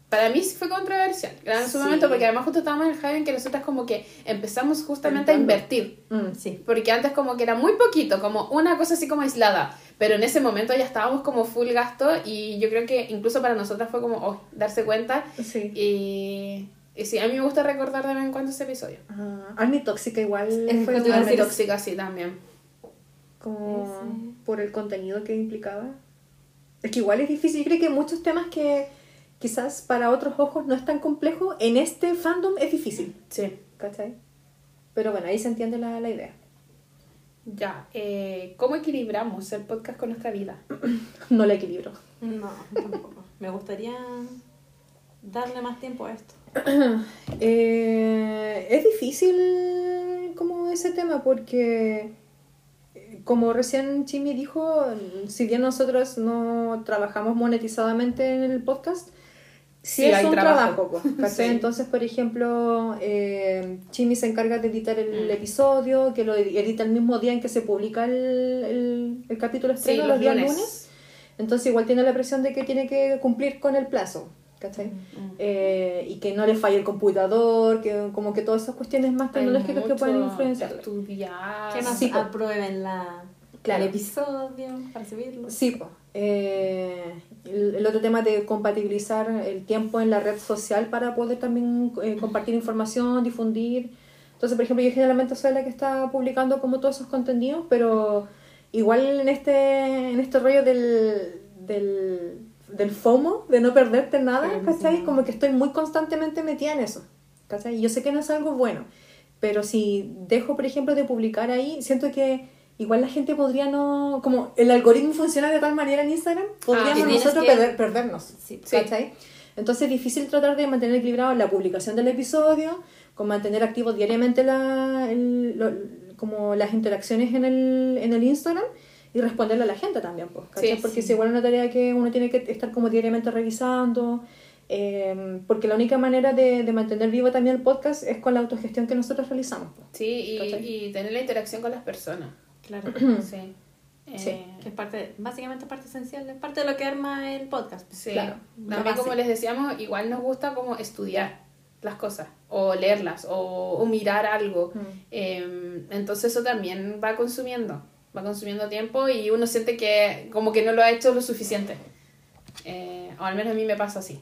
para mí sí fue controversial, en su Sí. momento, porque además justo estábamos en el en que nosotras como que empezamos justamente a invertir. Mm. Sí. Porque antes como que era muy poquito, como una cosa así como aislada. Pero en ese momento ya estábamos como full gasto y yo creo que incluso para nosotras fue como oh, darse cuenta. Sí. Y, y sí, a mí me gusta recordar de vez en cuando ese episodio. Ah, Army Tóxica igual Es fue que te iba a una- decir- tóxica sí también. como Ese. por el contenido que implicaba. Es que igual es difícil. Yo creo que muchos temas que quizás para otros ojos no es tan complejo, en este fandom es difícil, Sí. ¿cachai? Pero bueno, ahí se entiende la, la idea. Ya, eh, ¿cómo equilibramos el podcast con nuestra vida? No la equilibro. No, tampoco. Me gustaría darle más tiempo a esto. Eh, es difícil como ese tema porque como recién Chimi dijo, si bien nosotros no trabajamos monetizadamente en el podcast, sí, Sí, es hay un trabajo. trabajo. pues. Entonces, por ejemplo, eh, Chimi se encarga de editar el Mm. episodio, que lo edi- edita el mismo día en que se publica el, el, el capítulo Sí, estreno, los días lunes. Entonces igual tiene la presión de que tiene que cumplir con el plazo, ¿cachai? Mm. Eh, y que no le falle el computador, que como que todas esas cuestiones más Hay tecnológicas que pueden mucho influenciarle. Estudiar. Que nos Sí, aprueben la, Claro. el episodio para subirlo. Sí, po. Eh, el, el otro tema de compatibilizar el tiempo en la red social para poder también eh, compartir información, difundir. Entonces, por ejemplo, yo generalmente soy la que está publicando como todos esos contenidos, pero igual en este, en este rollo del, del, del FOMO, de no perderte nada, Sí, ¿cachai? sí. Como que estoy muy constantemente metida en eso, ¿cachai? Y yo sé que no es algo bueno, pero si dejo, por ejemplo, de publicar ahí, siento que igual la gente podría no... Como el algoritmo funciona de tal manera en Instagram, podríamos y tienes nosotros que- perder- perdernos. Sí. ¿cachai? Entonces es difícil tratar de mantener equilibrado la publicación del episodio, con mantener activos diariamente la, el- lo- como las interacciones en el, en el Instagram y responderle a la gente también, pues. Sí, Porque sí. es igual una tarea que uno tiene que estar como diariamente revisando, eh, porque la única manera de, de mantener vivo también el podcast es con la autogestión que nosotros realizamos. pues. Sí, y, tener la interacción con las personas. Claro. Sí. Sí. Eh, que es parte, básicamente es parte esencial, es parte de lo que arma el podcast. Sí, Claro. La también como les decíamos, igual nos gusta como estudiar las cosas, o leerlas, o, o mirar algo. Mm. Eh, entonces eso también va consumiendo, va consumiendo tiempo y uno siente que como que no lo ha hecho lo suficiente. Eh, o al menos a mí me pasa así.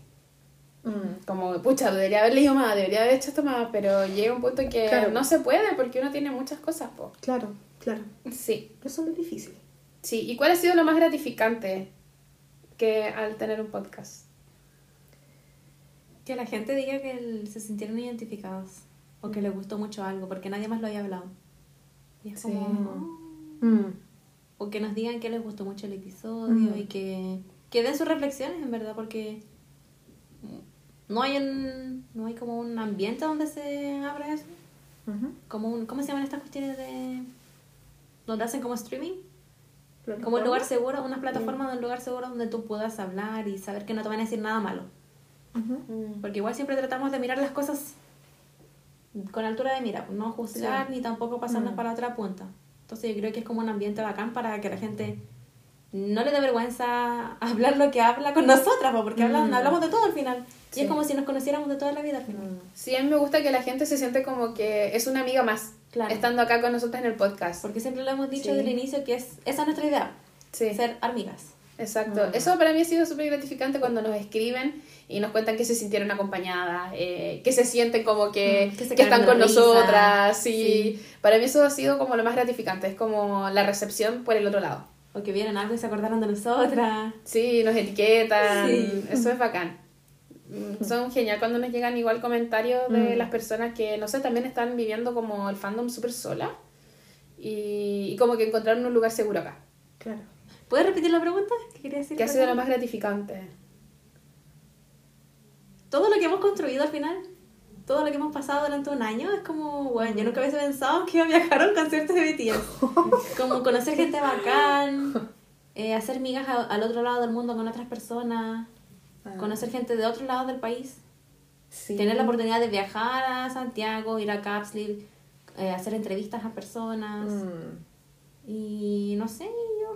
Mm. Como, pucha, debería haber leído más, debería haber hecho esto más, pero llega un punto en que Claro. no se puede porque uno tiene muchas cosas, po. Claro, claro. Sí, Eso es lo difícil. sí. ¿Y cuál ha sido lo más gratificante que al tener un podcast? Que la gente diga que el- se sintieron identificados o que les gustó mucho algo porque nadie más lo haya hablado. Y es Sí. como... Mm. O que nos digan que les gustó mucho el episodio Mm. y que, que den sus reflexiones, en verdad, porque no hay un, no hay como un ambiente donde se abra eso. Como un, ¿Cómo se llaman estas cuestiones de... donde hacen como streaming? Como un ¿Plataforma? lugar seguro, unas plataformas de un lugar seguro donde tú puedas hablar y saber que no te van a decir nada malo. Porque igual siempre tratamos de mirar las cosas con altura de mira, no juzgar ni tampoco pasarnos Mm. para otra punta. Entonces yo creo que es como un ambiente bacán para que la gente no le dé vergüenza hablar lo que habla con nosotras, porque hablan- Mm. hablamos de todo al final. Y Sí. es como si nos conociéramos de toda la vida al final. Sí, a mí me gusta que la gente se siente como que es una amiga más, Claro. estando acá con nosotros en el podcast. Porque siempre lo hemos dicho Sí. desde el inicio que es esa es nuestra idea, Sí. ser amigas. Exacto. Mm. Eso para mí ha sido súper gratificante cuando nos escriben y nos cuentan que se sintieron acompañadas, eh, que se sienten como que, Mm, que se que están con risa. nosotras. Sí. para mí eso ha sido como lo más gratificante, es como la recepción por el otro lado. O que vieron algo y se acordaron de nosotras. Sí, nos etiquetan, Sí. eso es bacán. Mm, Son genial cuando nos llegan igual comentarios de Mm. las personas que, no sé, también están viviendo como el fandom súper sola y, y como que encontraron un lugar seguro acá. Claro. ¿Puedes repetir la pregunta? ¿Qué quería decir? ¿Qué ha sido lo más gratificante? todo lo que hemos construido al final, todo lo que hemos pasado durante un año, es como, bueno, yo nunca hubiese pensado que iba a viajar a un concierto de BTS. como conocer gente bacán, eh, hacer migas a- al otro lado del mundo con otras personas, Ah. conocer gente de otro lado del país, Sí. tener la oportunidad de viajar a Santiago, ir a Capsule, eh, hacer entrevistas a personas. Mm. Y no sé,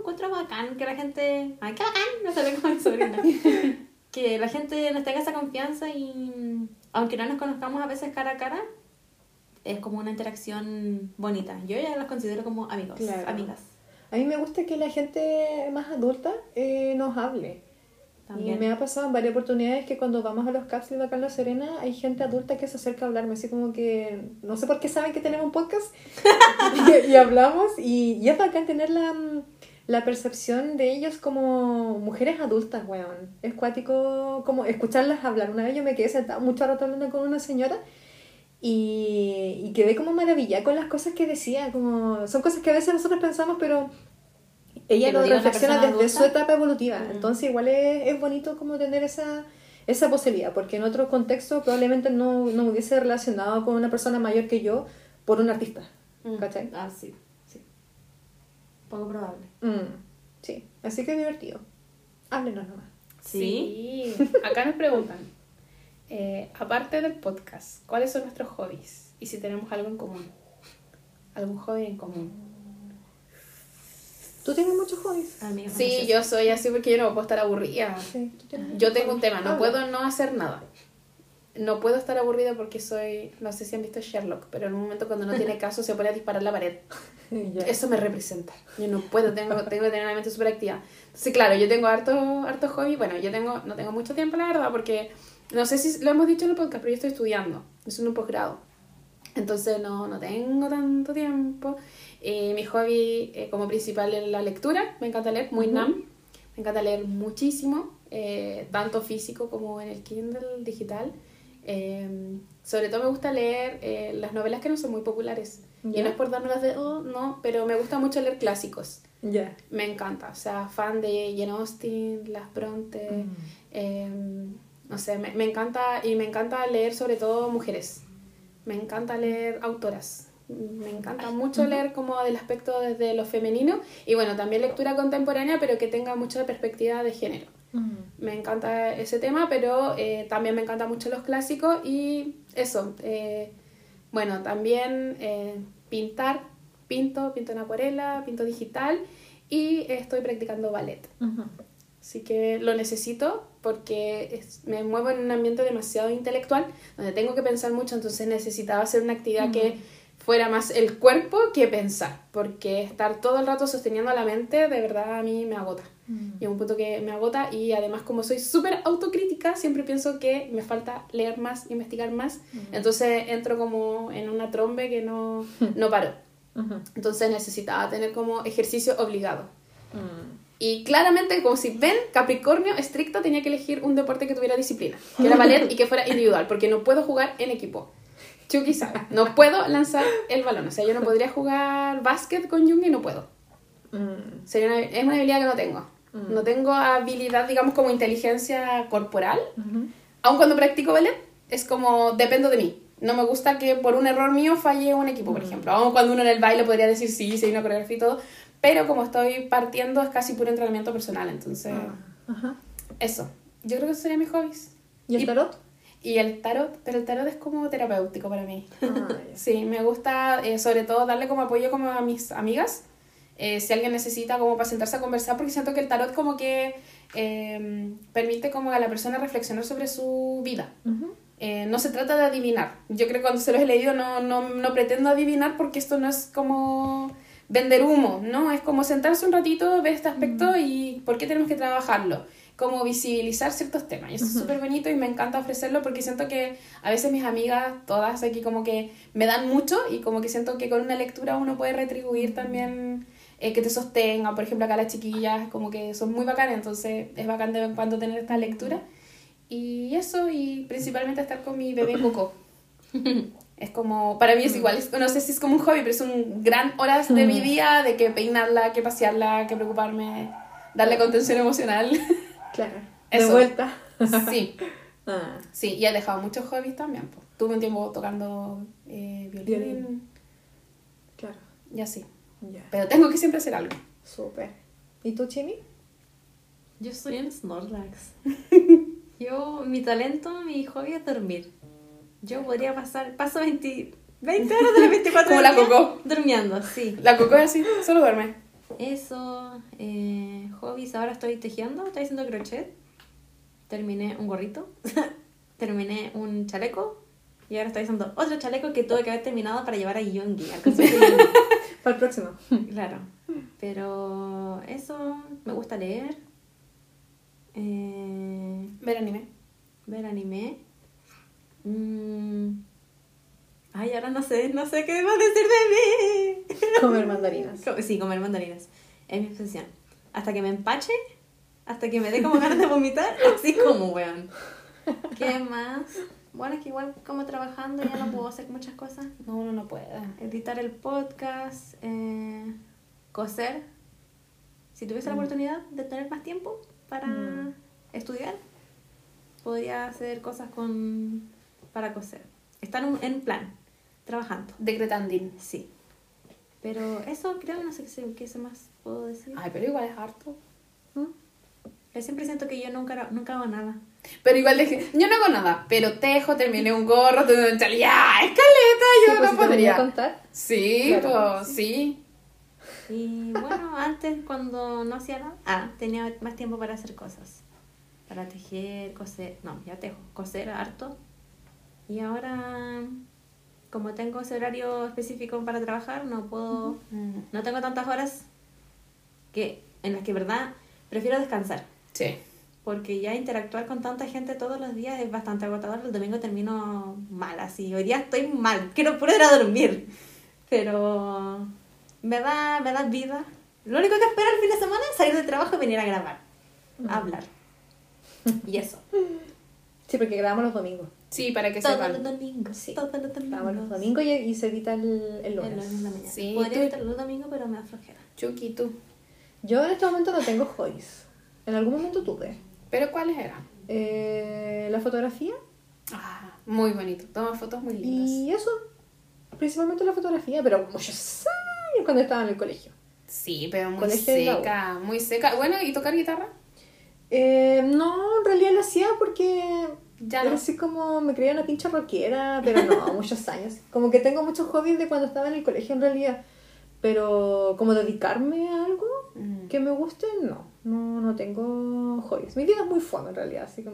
encuentro bacán que la gente. ¡Ay, qué bacán! No sé cómo mi sobrina. que la gente nos tenga esa confianza y aunque no nos conozcamos a veces cara a cara, es como una interacción bonita. Yo ya las considero como amigos, Claro. amigas. A mí me gusta que la gente más adulta eh, nos hable. También. Y me ha pasado en varias oportunidades que cuando vamos a los capsules acá en La Serena hay gente adulta que se acerca a hablarme, así como que no sé por qué saben que tenemos un podcast y, y hablamos y, y es bacán tener la, mm, la percepción de ellos como mujeres adultas, weón. Es cuático como escucharlas hablar. Una vez yo me quedé sentada mucho rato hablando con una señora y, y quedé como maravillada con las cosas que decía, como son cosas que a veces nosotros pensamos, pero ella lo reflexiona desde su etapa evolutiva. Mm. Entonces igual es, es bonito como tener esa, esa posibilidad, porque en otro contexto probablemente no, no me hubiese relacionado con una persona mayor que yo por un artista. Mm. ¿Cachai? Ah, sí. Poco probable. Mm, sí, así que divertido. Háblenos nomás. Sí. Sí. Acá nos preguntan, eh, aparte del podcast, ¿cuáles son nuestros hobbies? Y si tenemos algo en común. ¿Algún hobby en común? ¿Tú tienes muchos hobbies? Sí, yo soy así porque yo no puedo estar aburrida. Sí, Yo tengo un tema, no Habla. puedo no hacer nada. No puedo estar aburrida porque soy, no sé si han visto Sherlock, pero en un momento cuando no tiene caso se pone a disparar la pared. Ya. Eso me representa. Yo no puedo, tengo, tengo que tener una mente súper activa. Entonces, claro, yo tengo harto, harto hobby. Bueno, yo tengo, no tengo mucho tiempo, la verdad, porque no sé si lo hemos dicho en el podcast, pero yo estoy estudiando. Es un posgrado. Entonces, no, no tengo tanto tiempo. Eh, mi hobby eh, como principal es la lectura. Me encanta leer, muy nam. Me encanta leer muchísimo, eh, tanto físico como en el Kindle digital. Eh, sobre todo me gusta leer eh, las novelas que no son muy populares. Y no es por dármelas de, oh, no, pero me gusta mucho leer clásicos. Ya. Me encanta. O sea, fan de Jane Austen, Las Bronte. Mm. eh, no sé, me, me encanta. Y me encanta leer sobre todo mujeres. Me encanta leer autoras. Me encanta mucho leer como del aspecto desde lo femenino. Y bueno, también lectura contemporánea, pero que tenga mucha perspectiva de género. Mm. Me encanta ese tema, pero eh, también me encantan mucho los clásicos y eso. eh, bueno, también eh, pintar, pinto, pinto en acuarela, pinto digital y estoy practicando ballet. Así que lo necesito porque es- me muevo en un ambiente demasiado intelectual, donde tengo que pensar mucho, entonces necesitaba hacer una actividad que fuera más el cuerpo que pensar, porque estar todo el rato sosteniendo la mente de verdad a mí me agota. Llega un punto que me agota y además como soy súper autocrítica, siempre pienso que me falta leer más, investigar más, entonces entro como en una trombe que no, no paro. Entonces necesitaba tener como ejercicio obligado. Mm. Y claramente, como si ven, Capricornio estricto tenía que elegir un deporte que tuviera disciplina, que era ballet y que fuera individual, porque no puedo jugar en equipo. Chucky sabe, no puedo lanzar el balón, o sea, yo no podría jugar básquet con Jungi, no puedo. Mm. Sería una, es una habilidad que no tengo. No tengo habilidad, digamos, como inteligencia corporal. Aun cuando practico ballet, es como dependo de mí. No me gusta que por un error mío falle un equipo, por ejemplo. Aun cuando uno en el baile podría decir sí, sí, una coreografía y todo. Pero como estoy partiendo, es casi puro entrenamiento personal. Entonces, Ajá. eso. Yo creo que esos serían mis hobbies. ¿Y el tarot? Y el tarot, pero el tarot es como terapéutico para mí. Ah. Sí, me gusta eh, sobre todo darle como apoyo como a mis amigas. eh, si alguien necesita como para sentarse a conversar, porque siento que el tarot como que eh, permite como a la persona reflexionar sobre su vida. Eh, no se trata de adivinar. Yo creo que cuando se los he leído no, no, no pretendo adivinar porque esto no es como vender humo, ¿no? Es como sentarse un ratito, ver este aspecto y por qué tenemos que trabajarlo. Como visibilizar ciertos temas. Y eso es súper bonito y me encanta ofrecerlo porque siento que a veces mis amigas, todas aquí como que me dan mucho y como que siento que con una lectura uno puede retribuir también eh, que te sostenga. Por ejemplo, acá las chiquillas como que son muy bacanas, entonces es bacán de vez en cuando tener esta lectura. Y eso, y principalmente estar con mi bebé Coco. Es como, para mí es igual, es- no sé si es como un hobby, pero es un gran horas de mi día de que peinarla, que pasearla, que preocuparme, darle contención emocional. Claro. Eso. De vuelta. Sí, Ah. sí, y he dejado muchos hobbies también. po. Tuve un tiempo tocando eh, violín, Violín. Claro. y así. Pero tengo que siempre hacer algo. Súper. ¿Y tú, Chimi? Yo estoy en Snorlax. Yo, mi talento, mi hobby es dormir. Yo podría pasar, paso 20, 20 horas de las 24 Como la Coco. Durmiendo, sí. La Coco es así, solo duerme. Eso, eh, hobbies, ahora estoy tejiendo, estoy haciendo crochet. Terminé un gorrito, terminé un chaleco y ahora estoy haciendo otro chaleco que tuve que haber terminado para llevar a Yongi, al. Para el próximo. Claro. Pero eso, me gusta leer, eh, Ver anime. ver anime. Mm. Ay, ahora no sé, no sé qué más decir de mí. Comer mandarinas. Sí, comer mandarinas. Es mi obsesión. Hasta que me empache, hasta que me dé como ganas de vomitar, así como, weón. ¿Qué más? Bueno, es que igual como trabajando ya no puedo hacer muchas cosas. No, uno no puede. Editar el podcast, eh, coser. Si tuviese la oportunidad de tener más tiempo para Mm. estudiar, podría hacer cosas con para coser. Estar en, en plan, trabajando. Decretandin. Sí. Pero eso creo, no sé qué, se- qué más puedo decir. Ay, pero igual es harto. Yo siempre siento que yo nunca, nunca hago nada. Pero igual dije, yo no hago nada, pero tejo, terminé un gorro, terminé un chal, ya, escaleta, yo Sí, pues, no a podría. contar. Sí, Claro. pues, sí. Y bueno, antes cuando no hacía nada, ah, tenía más tiempo para hacer cosas. Para tejer, coser, no, ya tejo, coser harto. Y ahora, como tengo ese horario específico para trabajar, no puedo, no tengo tantas horas que en las que, verdad, prefiero descansar. Sí. Porque ya interactuar con tanta gente todos los días es bastante agotador. El domingo termino mal, así. Hoy día estoy mal. Quiero puro ir a dormir. Pero me da, me da vida. Lo único que espero el fin de semana es salir del trabajo y venir a grabar. A hablar. Y eso. Sí, porque grabamos los domingos. Sí, para que Todos los domingos. Sí. Todos los domingos. Grabamos los domingos y, y se edita el, el El lunes. lunes en la mañana. Sí, Podría tú- estar los domingos, pero me da flojera. Chucky, tú. Yo en este momento no tengo hobbies. En algún momento tuve. ¿Pero cuáles eran? Eh, la fotografía Ah, muy bonito. Toma fotos muy lindas. y eso. Principalmente la fotografía, pero muchos años cuando estaba en el colegio. Sí, pero muy Colegio seca, muy seca. Bueno, ¿y tocar guitarra? Eh, no, en realidad lo hacía porque Ya era no. así como me creía una pincha rockera, pero no, muchos años. Como que tengo muchos hobbies de cuando estaba en el colegio en realidad. Pero como dedicarme a algo Mm. que me guste, no. No, no tengo hobbies. Mi vida es muy fome en realidad. Así que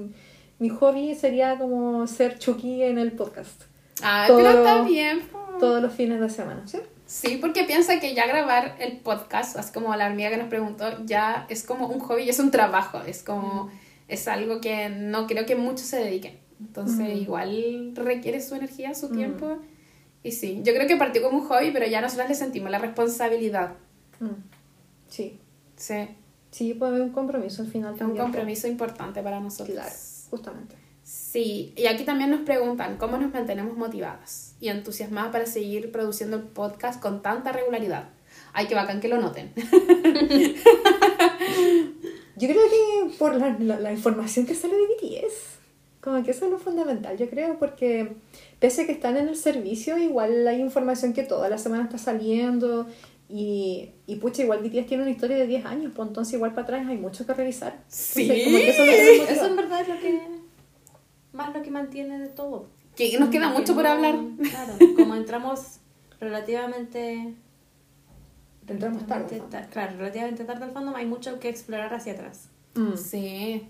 mi hobby sería como ser Chucky en el podcast. Ay, Todo- pero está bien. Todos los fines de semana, ¿sí? Sí, porque piensa que ya grabar el podcast, así como la amiga que nos preguntó, ya es como un hobby es un trabajo. Es como, es algo que no creo que muchos se dediquen. Entonces, Mm. igual requiere su energía, su tiempo. Y sí, yo creo que partió como un hobby, pero ya nosotros le sentimos la responsabilidad. Mm. Sí. Sí, Sí, puede haber un compromiso al final es un también. compromiso importante para nosotros. Claro, justamente. Sí, y aquí también nos preguntan cómo nos mantenemos motivadas y entusiasmadas para seguir produciendo el podcast con tanta regularidad. Ay, qué bacán que lo noten. Yo creo que por la, la, la información que sale de BTS, como que eso es lo fundamental, yo creo, porque pese a que están en el servicio, igual hay información que toda la semana está saliendo y, y pucha, igual BTS tiene una historia de 10 años, pues entonces igual para atrás hay mucho que revisar. Sí. Entonces, como que eso motivado. Eso en verdad es lo que más lo que mantiene de todo. Que nos queda mucho por hablar. Claro, como entramos relativamente Entramos tarde. Claro, relativamente tarde al fondo, hay mucho que explorar hacia atrás. Mm. Sí.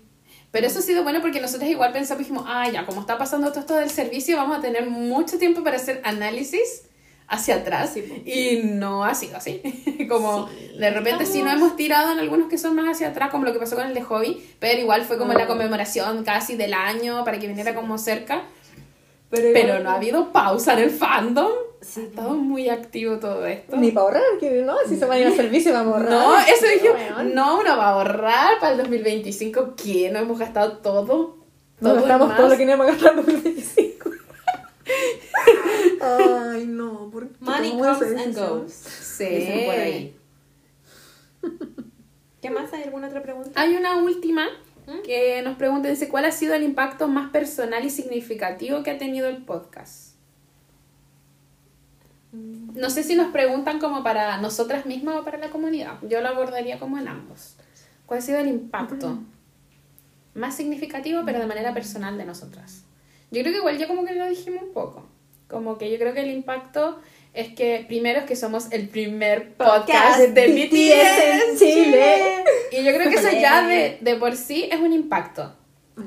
Pero eso ha sido bueno porque nosotros igual pensamos, dijimos, ah, ya, como está pasando todo esto del servicio, vamos a tener mucho tiempo para hacer análisis hacia atrás. Sí, pues. y no ha sido así. como Sí. de repente sí nos Estamos- hemos tirado en algunos que son más hacia atrás, como lo que pasó con el de hobby, pero igual fue como la conmemoración casi del año para que viniera como cerca. Pero, Pero no ha habido pausa en el fandom. Sí. Ha estado muy activo todo esto. Ni para ahorrar, que no, si se van a ir al servicio vamos a ahorrar. No, eso dije, no, uno va a ahorrar para el 2025. ¿Qué? ¿No hemos gastado todo? No ¿Todo gastamos más? todo lo que íbamos a gastar en 2025. Ay, no, ¿por qué? Money ¿Cómo esa comes and goes. Sí. Dicen por ahí. ¿Qué más? ¿Hay alguna otra pregunta? Hay una última ¿Mm? que nos pregunta, dice, ¿cuál ha sido el impacto más personal y significativo que ha tenido el podcast? No sé si nos preguntan como para nosotras mismas o para la comunidad. Yo lo abordaría como en ambos. ¿Cuál ha sido el impacto más significativo, pero de manera personal de nosotras? Yo creo que igual ya como que lo dijimos un poco. Como que yo creo que el impacto es que primero es que somos el primer podcast de BTS en Chile. y yo creo que eso ya de, de por sí es un impacto.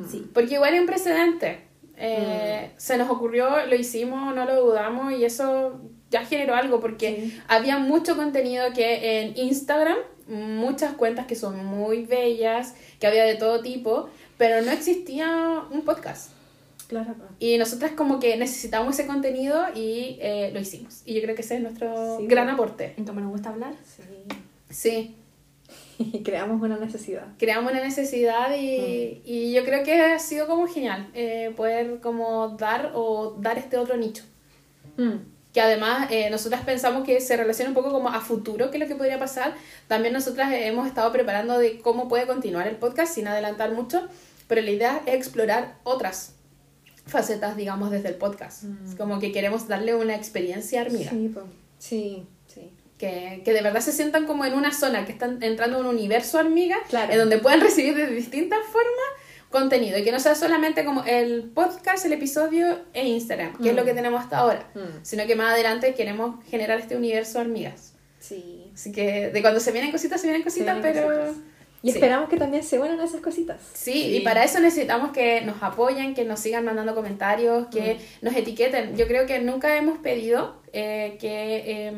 Sí. Porque igual hay un precedente. Eh, Se nos ocurrió, lo hicimos, no lo dudamos y eso ya generó algo porque había mucho contenido que en Instagram, muchas cuentas que son muy bellas, que había de todo tipo, pero no existía un podcast. Claro. Y nosotras como que necesitamos ese contenido y eh, lo hicimos. Y yo creo que ese es nuestro Sí. gran aporte. ¿En cómo nos gusta hablar? Sí. Sí. Y creamos una necesidad. creamos una necesidad y, y yo creo que ha sido como genial eh, poder como dar o dar este otro nicho. Mm. Que además eh, nosotras pensamos que se relaciona un poco como a futuro, que es lo que podría pasar. También nosotras hemos estado preparando de cómo puede continuar el podcast sin adelantar mucho, pero la idea es explorar otras facetas, digamos, desde el podcast. Es como que queremos darle una experiencia hormiga. Sí, po. sí, sí. Que, que de verdad se sientan como en una zona, que están entrando en un universo hormiga, Claro. en donde pueden recibir de distintas formas contenido y que no sea solamente como el podcast, el episodio e Instagram, que es lo que tenemos hasta ahora, Mm. sino que más adelante queremos generar este universo hormigas. Sí. Así que de cuando se vienen cositas, se vienen cositas, vienen pero... cositas. Y Sí. esperamos que también se unan a esas cositas. Sí, y para eso necesitamos que nos apoyen, que nos sigan mandando comentarios, que nos etiqueten. Yo creo que nunca hemos pedido eh, que eh,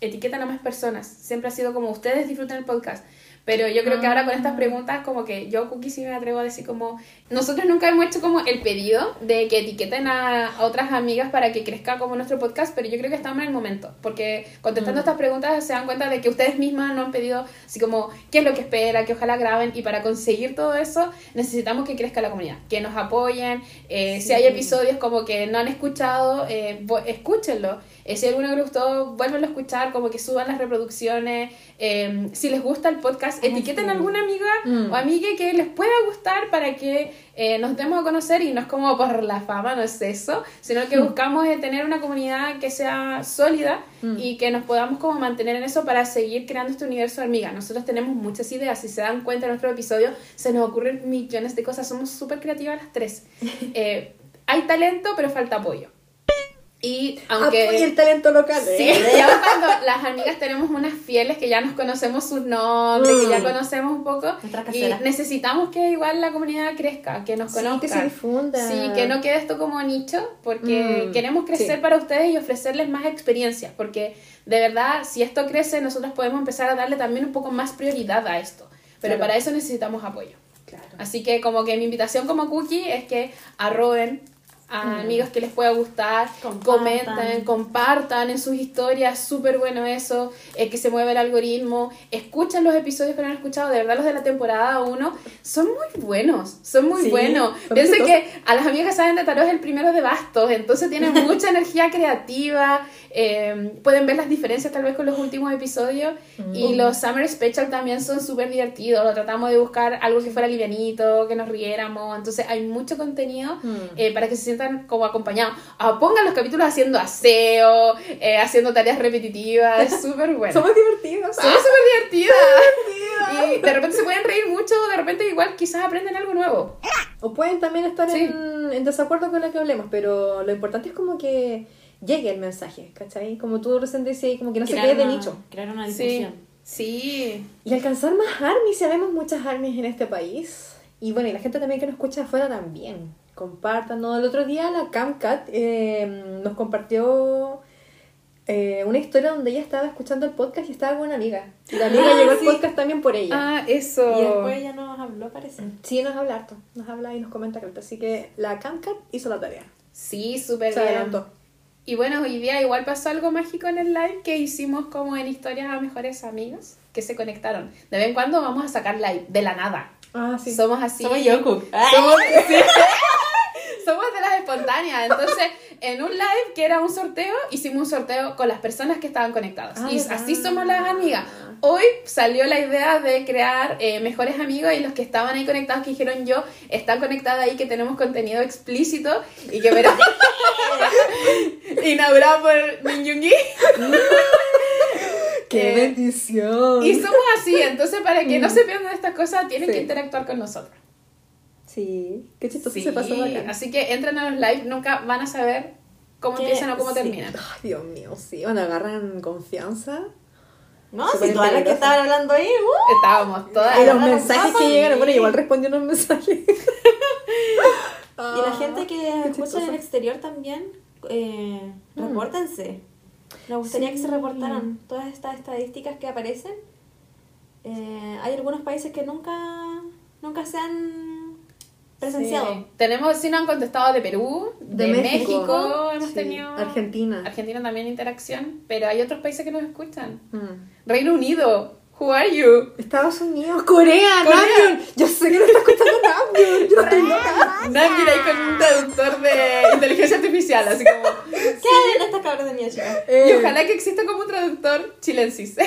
etiqueten a más personas. Siempre ha sido como ustedes disfruten el podcast. Pero yo creo que ahora con estas preguntas, como que yo, Cookie, sí me atrevo a decir como... Nosotros nunca hemos hecho como el pedido de que etiqueten a, a otras amigas para que crezca como nuestro podcast, pero yo creo que estamos en el momento. Porque contestando estas preguntas se dan cuenta de que ustedes mismas no han pedido así como qué es lo que espera, que ojalá graben. Y para conseguir todo eso necesitamos que crezca la comunidad, que nos apoyen. eh, Si hay episodios como que no han escuchado, eh, escúchenlo. Eh, si alguno les gustó, vuélvanlo a escuchar, como que suban las reproducciones. Eh, si les gusta el podcast, etiqueten a alguna amiga Mm. o amiga que les pueda gustar para que eh, nos demos a conocer y no es como por la fama, no es eso, sino que buscamos eh, tener una comunidad que sea sólida y que nos podamos como mantener en eso para seguir creando este universo de hormiga. Nosotros tenemos muchas ideas, si se dan cuenta en nuestro episodio, se nos ocurren millones de cosas, somos súper creativas las tres. Eh, hay talento, pero falta apoyo. Y aunque... Apoya el talento local. Sí, ¿eh? ya cuando las amigas tenemos unas fieles que ya nos conocemos sus nombres, que ya conocemos un poco, y necesitamos que igual la comunidad crezca, que nos Sí, conozcan. que se difunda. Sí, que no quede esto como nicho, porque Mm, queremos crecer sí. para ustedes y ofrecerles más experiencias, porque de verdad, si esto crece, nosotros podemos empezar a darle también un poco más prioridad a esto. Pero Claro. para eso necesitamos apoyo. Claro. Así que como que mi invitación como cookie es que arroben a amigos que les pueda gustar, Compartan. comenten, compartan en sus historias, súper bueno eso, eh, que se mueve el algoritmo, escuchen los episodios que no han escuchado, de verdad los de la temporada 1 son muy buenos, son muy Sí, buenos. Piensen que a las amigas saben de tarot es el primero de bastos, entonces tienen mucha energía creativa, eh, pueden ver las diferencias tal vez con los últimos episodios y los Summer Special también son súper divertidos, lo tratamos de buscar algo que fuera livianito, que nos riéramos, entonces hay mucho contenido Mm. eh, para que se sientan como acompañados. Ah, pongan los capítulos haciendo aseo, eh, haciendo tareas repetitivas, es súper bueno. Somos divertidos. Somos súper divertidas. Y de repente se pueden reír mucho, de repente igual quizás aprenden algo nuevo. O pueden también estar Sí. en, en desacuerdo con lo que hablemos, pero lo importante es como que llegue el mensaje, ¿cachai? Como tú recién decías, como que no se quede de nicho. Crear una Sí. difusión. Sí. Y alcanzar más armies, sabemos muchas armies en este país. Y bueno, y la gente también que nos escucha afuera también. Compártanos. El otro día la Camcat eh, nos compartió eh, una historia donde ella estaba escuchando el podcast y estaba con una amiga. Y la amiga Ah, llegó al sí. podcast también por ella. Ah, eso. Y después ella nos habló, parece. Sí, nos habla harto. Nos habla y nos comenta harto. Así que la Camcat hizo la tarea. Sí, súper Se bien. adelantó. Y bueno, hoy día igual pasó algo mágico en el live que hicimos como en historias a mejores amigos que se conectaron. De vez en cuando vamos a sacar live, de la nada. Ah, sí. Somos así. Somos Yoku. Somos, sí. Somos de las espontáneas. Entonces, en un live que era un sorteo, hicimos un sorteo con las personas que estaban conectadas. Ah, y ¿verdad? así somos las amigas. Hoy salió la idea de crear eh, mejores amigos y los que estaban ahí conectados que dijeron yo, están conectados ahí que tenemos contenido explícito y que verán. Inaugurado por Minyungi. ¡Qué Eh, bendición! Y somos así, entonces para que no se pierdan estas cosas, tienen Sí. que interactuar con nosotros. Sí, qué chistoso Sí, se pasó acá. así que entren a los live, nunca van a saber cómo empiezan o cómo sí. terminan. Ay, Dios mío, sí. Cuando agarran confianza. No, si todas las que estaban hablando ahí, uh, Estábamos todas. Y los mensajes que llegan. y- Bueno, igual respondió unos mensajes. Y la gente que Ah, escucha en el exterior también, eh, Mm. repórtense. Me gustaría que se reportaran todas estas estadísticas que aparecen. Eh, hay algunos países que nunca, nunca se han presenciado. Sí. Tenemos, si no han contestado de Perú, de, México. hemos Sí, tenido. Argentina. Argentina también interacción, pero hay otros países que nos escuchan. Mm. Reino Unido, who are you? Estados Unidos, Corea, Corea. Namjoon. Yo sé que no está escuchando Namjoon. Yo estoy loca. Nadie ahí con un traductor de inteligencia artificial, así como. ¿Qué en estas cabras de mía, chicas? Y Eh, ojalá que exista como un traductor chilensis.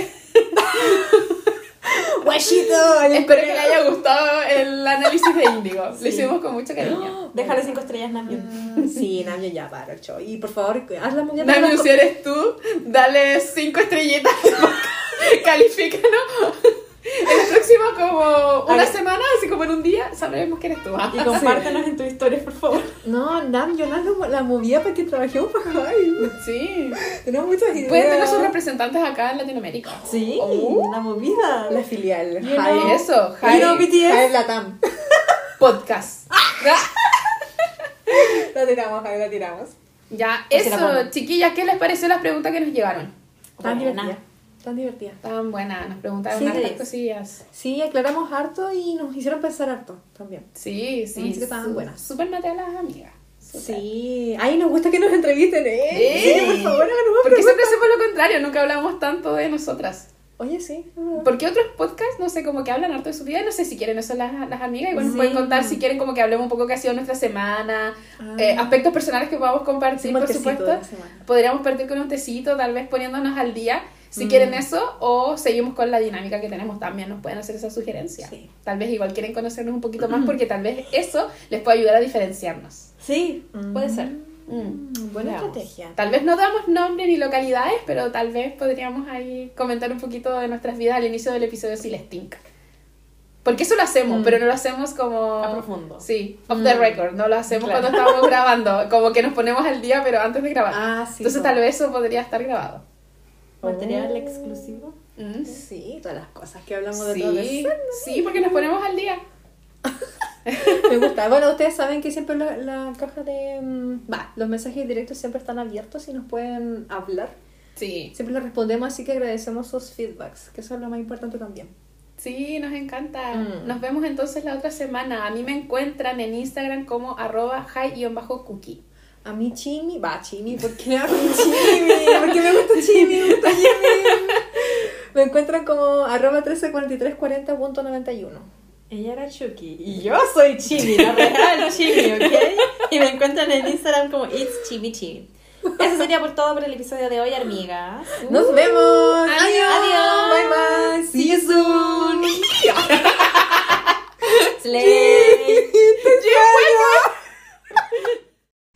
Guachito. Espero que le haya gustado el análisis de Índigo. Lo hicimos con mucho cariño. Déjale cinco estrellas, Namjoon. Mm, Sí, Namio ya para el show. Y por favor, haz la Dame los si eres tú, dale cinco estrellitas. Califícanos. El próximo como una semana, así como en un día, sabremos que eres tú. Y compártenos en tus historias, por favor. No, Nam, yo la, la movía para que trabajemos para Hype. Sí. Tenemos muchas ideas. Pueden tener sus representantes acá en Latinoamérica. Sí, Oh. la movida. La filial. You know- Eso, You know Hype Latam. Podcast. La tiramos, Hype, la tiramos. Ya, Pues sí eso, chiquillas, ¿qué les pareció las preguntas que nos llegaron? Tan Buena. divertida. Tan divertida. Estaban buenas, nos preguntaron Sí, cosillas. Sí, aclaramos harto y nos hicieron pensar harto también. Sí, sí. Así que estaban buenas. Súper mate a las amigas. Sí. Ay, nos gusta que nos entrevisten, ¿eh? Sí. Sí, por favor, háganos más Porque siempre hacemos lo contrario, nunca hablamos tanto de nosotras. Oye, sí. Porque otros podcasts, no sé, como que hablan harto de su vida, no sé si quieren eso las, las amigas, igual nos Sí. pueden contar si quieren como que hablemos un poco qué ha sido nuestra semana, Ah. eh, aspectos personales que podamos compartir, por supuesto. Podríamos partir con un tecito, tal vez poniéndonos al día, si Mm. quieren eso, o seguimos con la dinámica que tenemos también, nos pueden hacer esa sugerencia. Sí. Tal vez igual quieren conocernos un poquito más, porque tal vez eso les puede ayudar a diferenciarnos. Sí, puede ser. Mm. Mm, Buena Veamos. estrategia. Tal vez no damos nombre ni localidades, pero tal vez podríamos ahí comentar un poquito de nuestras vidas al inicio del episodio si les tinca. Porque eso lo hacemos, Mm. pero no lo hacemos como... A profundo. Sí, off the Mm. record. No lo hacemos Claro. cuando estamos grabando. Como que nos ponemos al día, pero antes de grabar. Ah, sí. Entonces po. tal vez eso podría estar grabado. Material Oh. exclusivo. Mm. Sí, todas las cosas que hablamos de todo eso. sí, porque nos ponemos al día. Me gusta. Bueno, ustedes saben que siempre la, la caja de... mm, Va, los mensajes directos siempre están abiertos y nos pueden hablar. Sí, Siempre les respondemos, así que agradecemos sus feedbacks, que eso es lo más importante también. sí, nos encanta. Mm. Nos vemos entonces la otra semana. A mí me encuentran en Instagram como arroba high-cookie. A mí Chimi, va Chimi, ¿por qué a mí Chimi? Porque me gusta Chimi, me gusta Chimi. Me encuentran como arroba 134340.91. Ella era Chucky y yo soy Chimi, la real Chimi, ¿ok? Y me encuentran en Instagram como It's Chimi Chimi. Eso sería por todo por el episodio de hoy, amigas. ¡Nos vemos! Adiós. Adiós. Bye bye! ¡See you soon! Slay.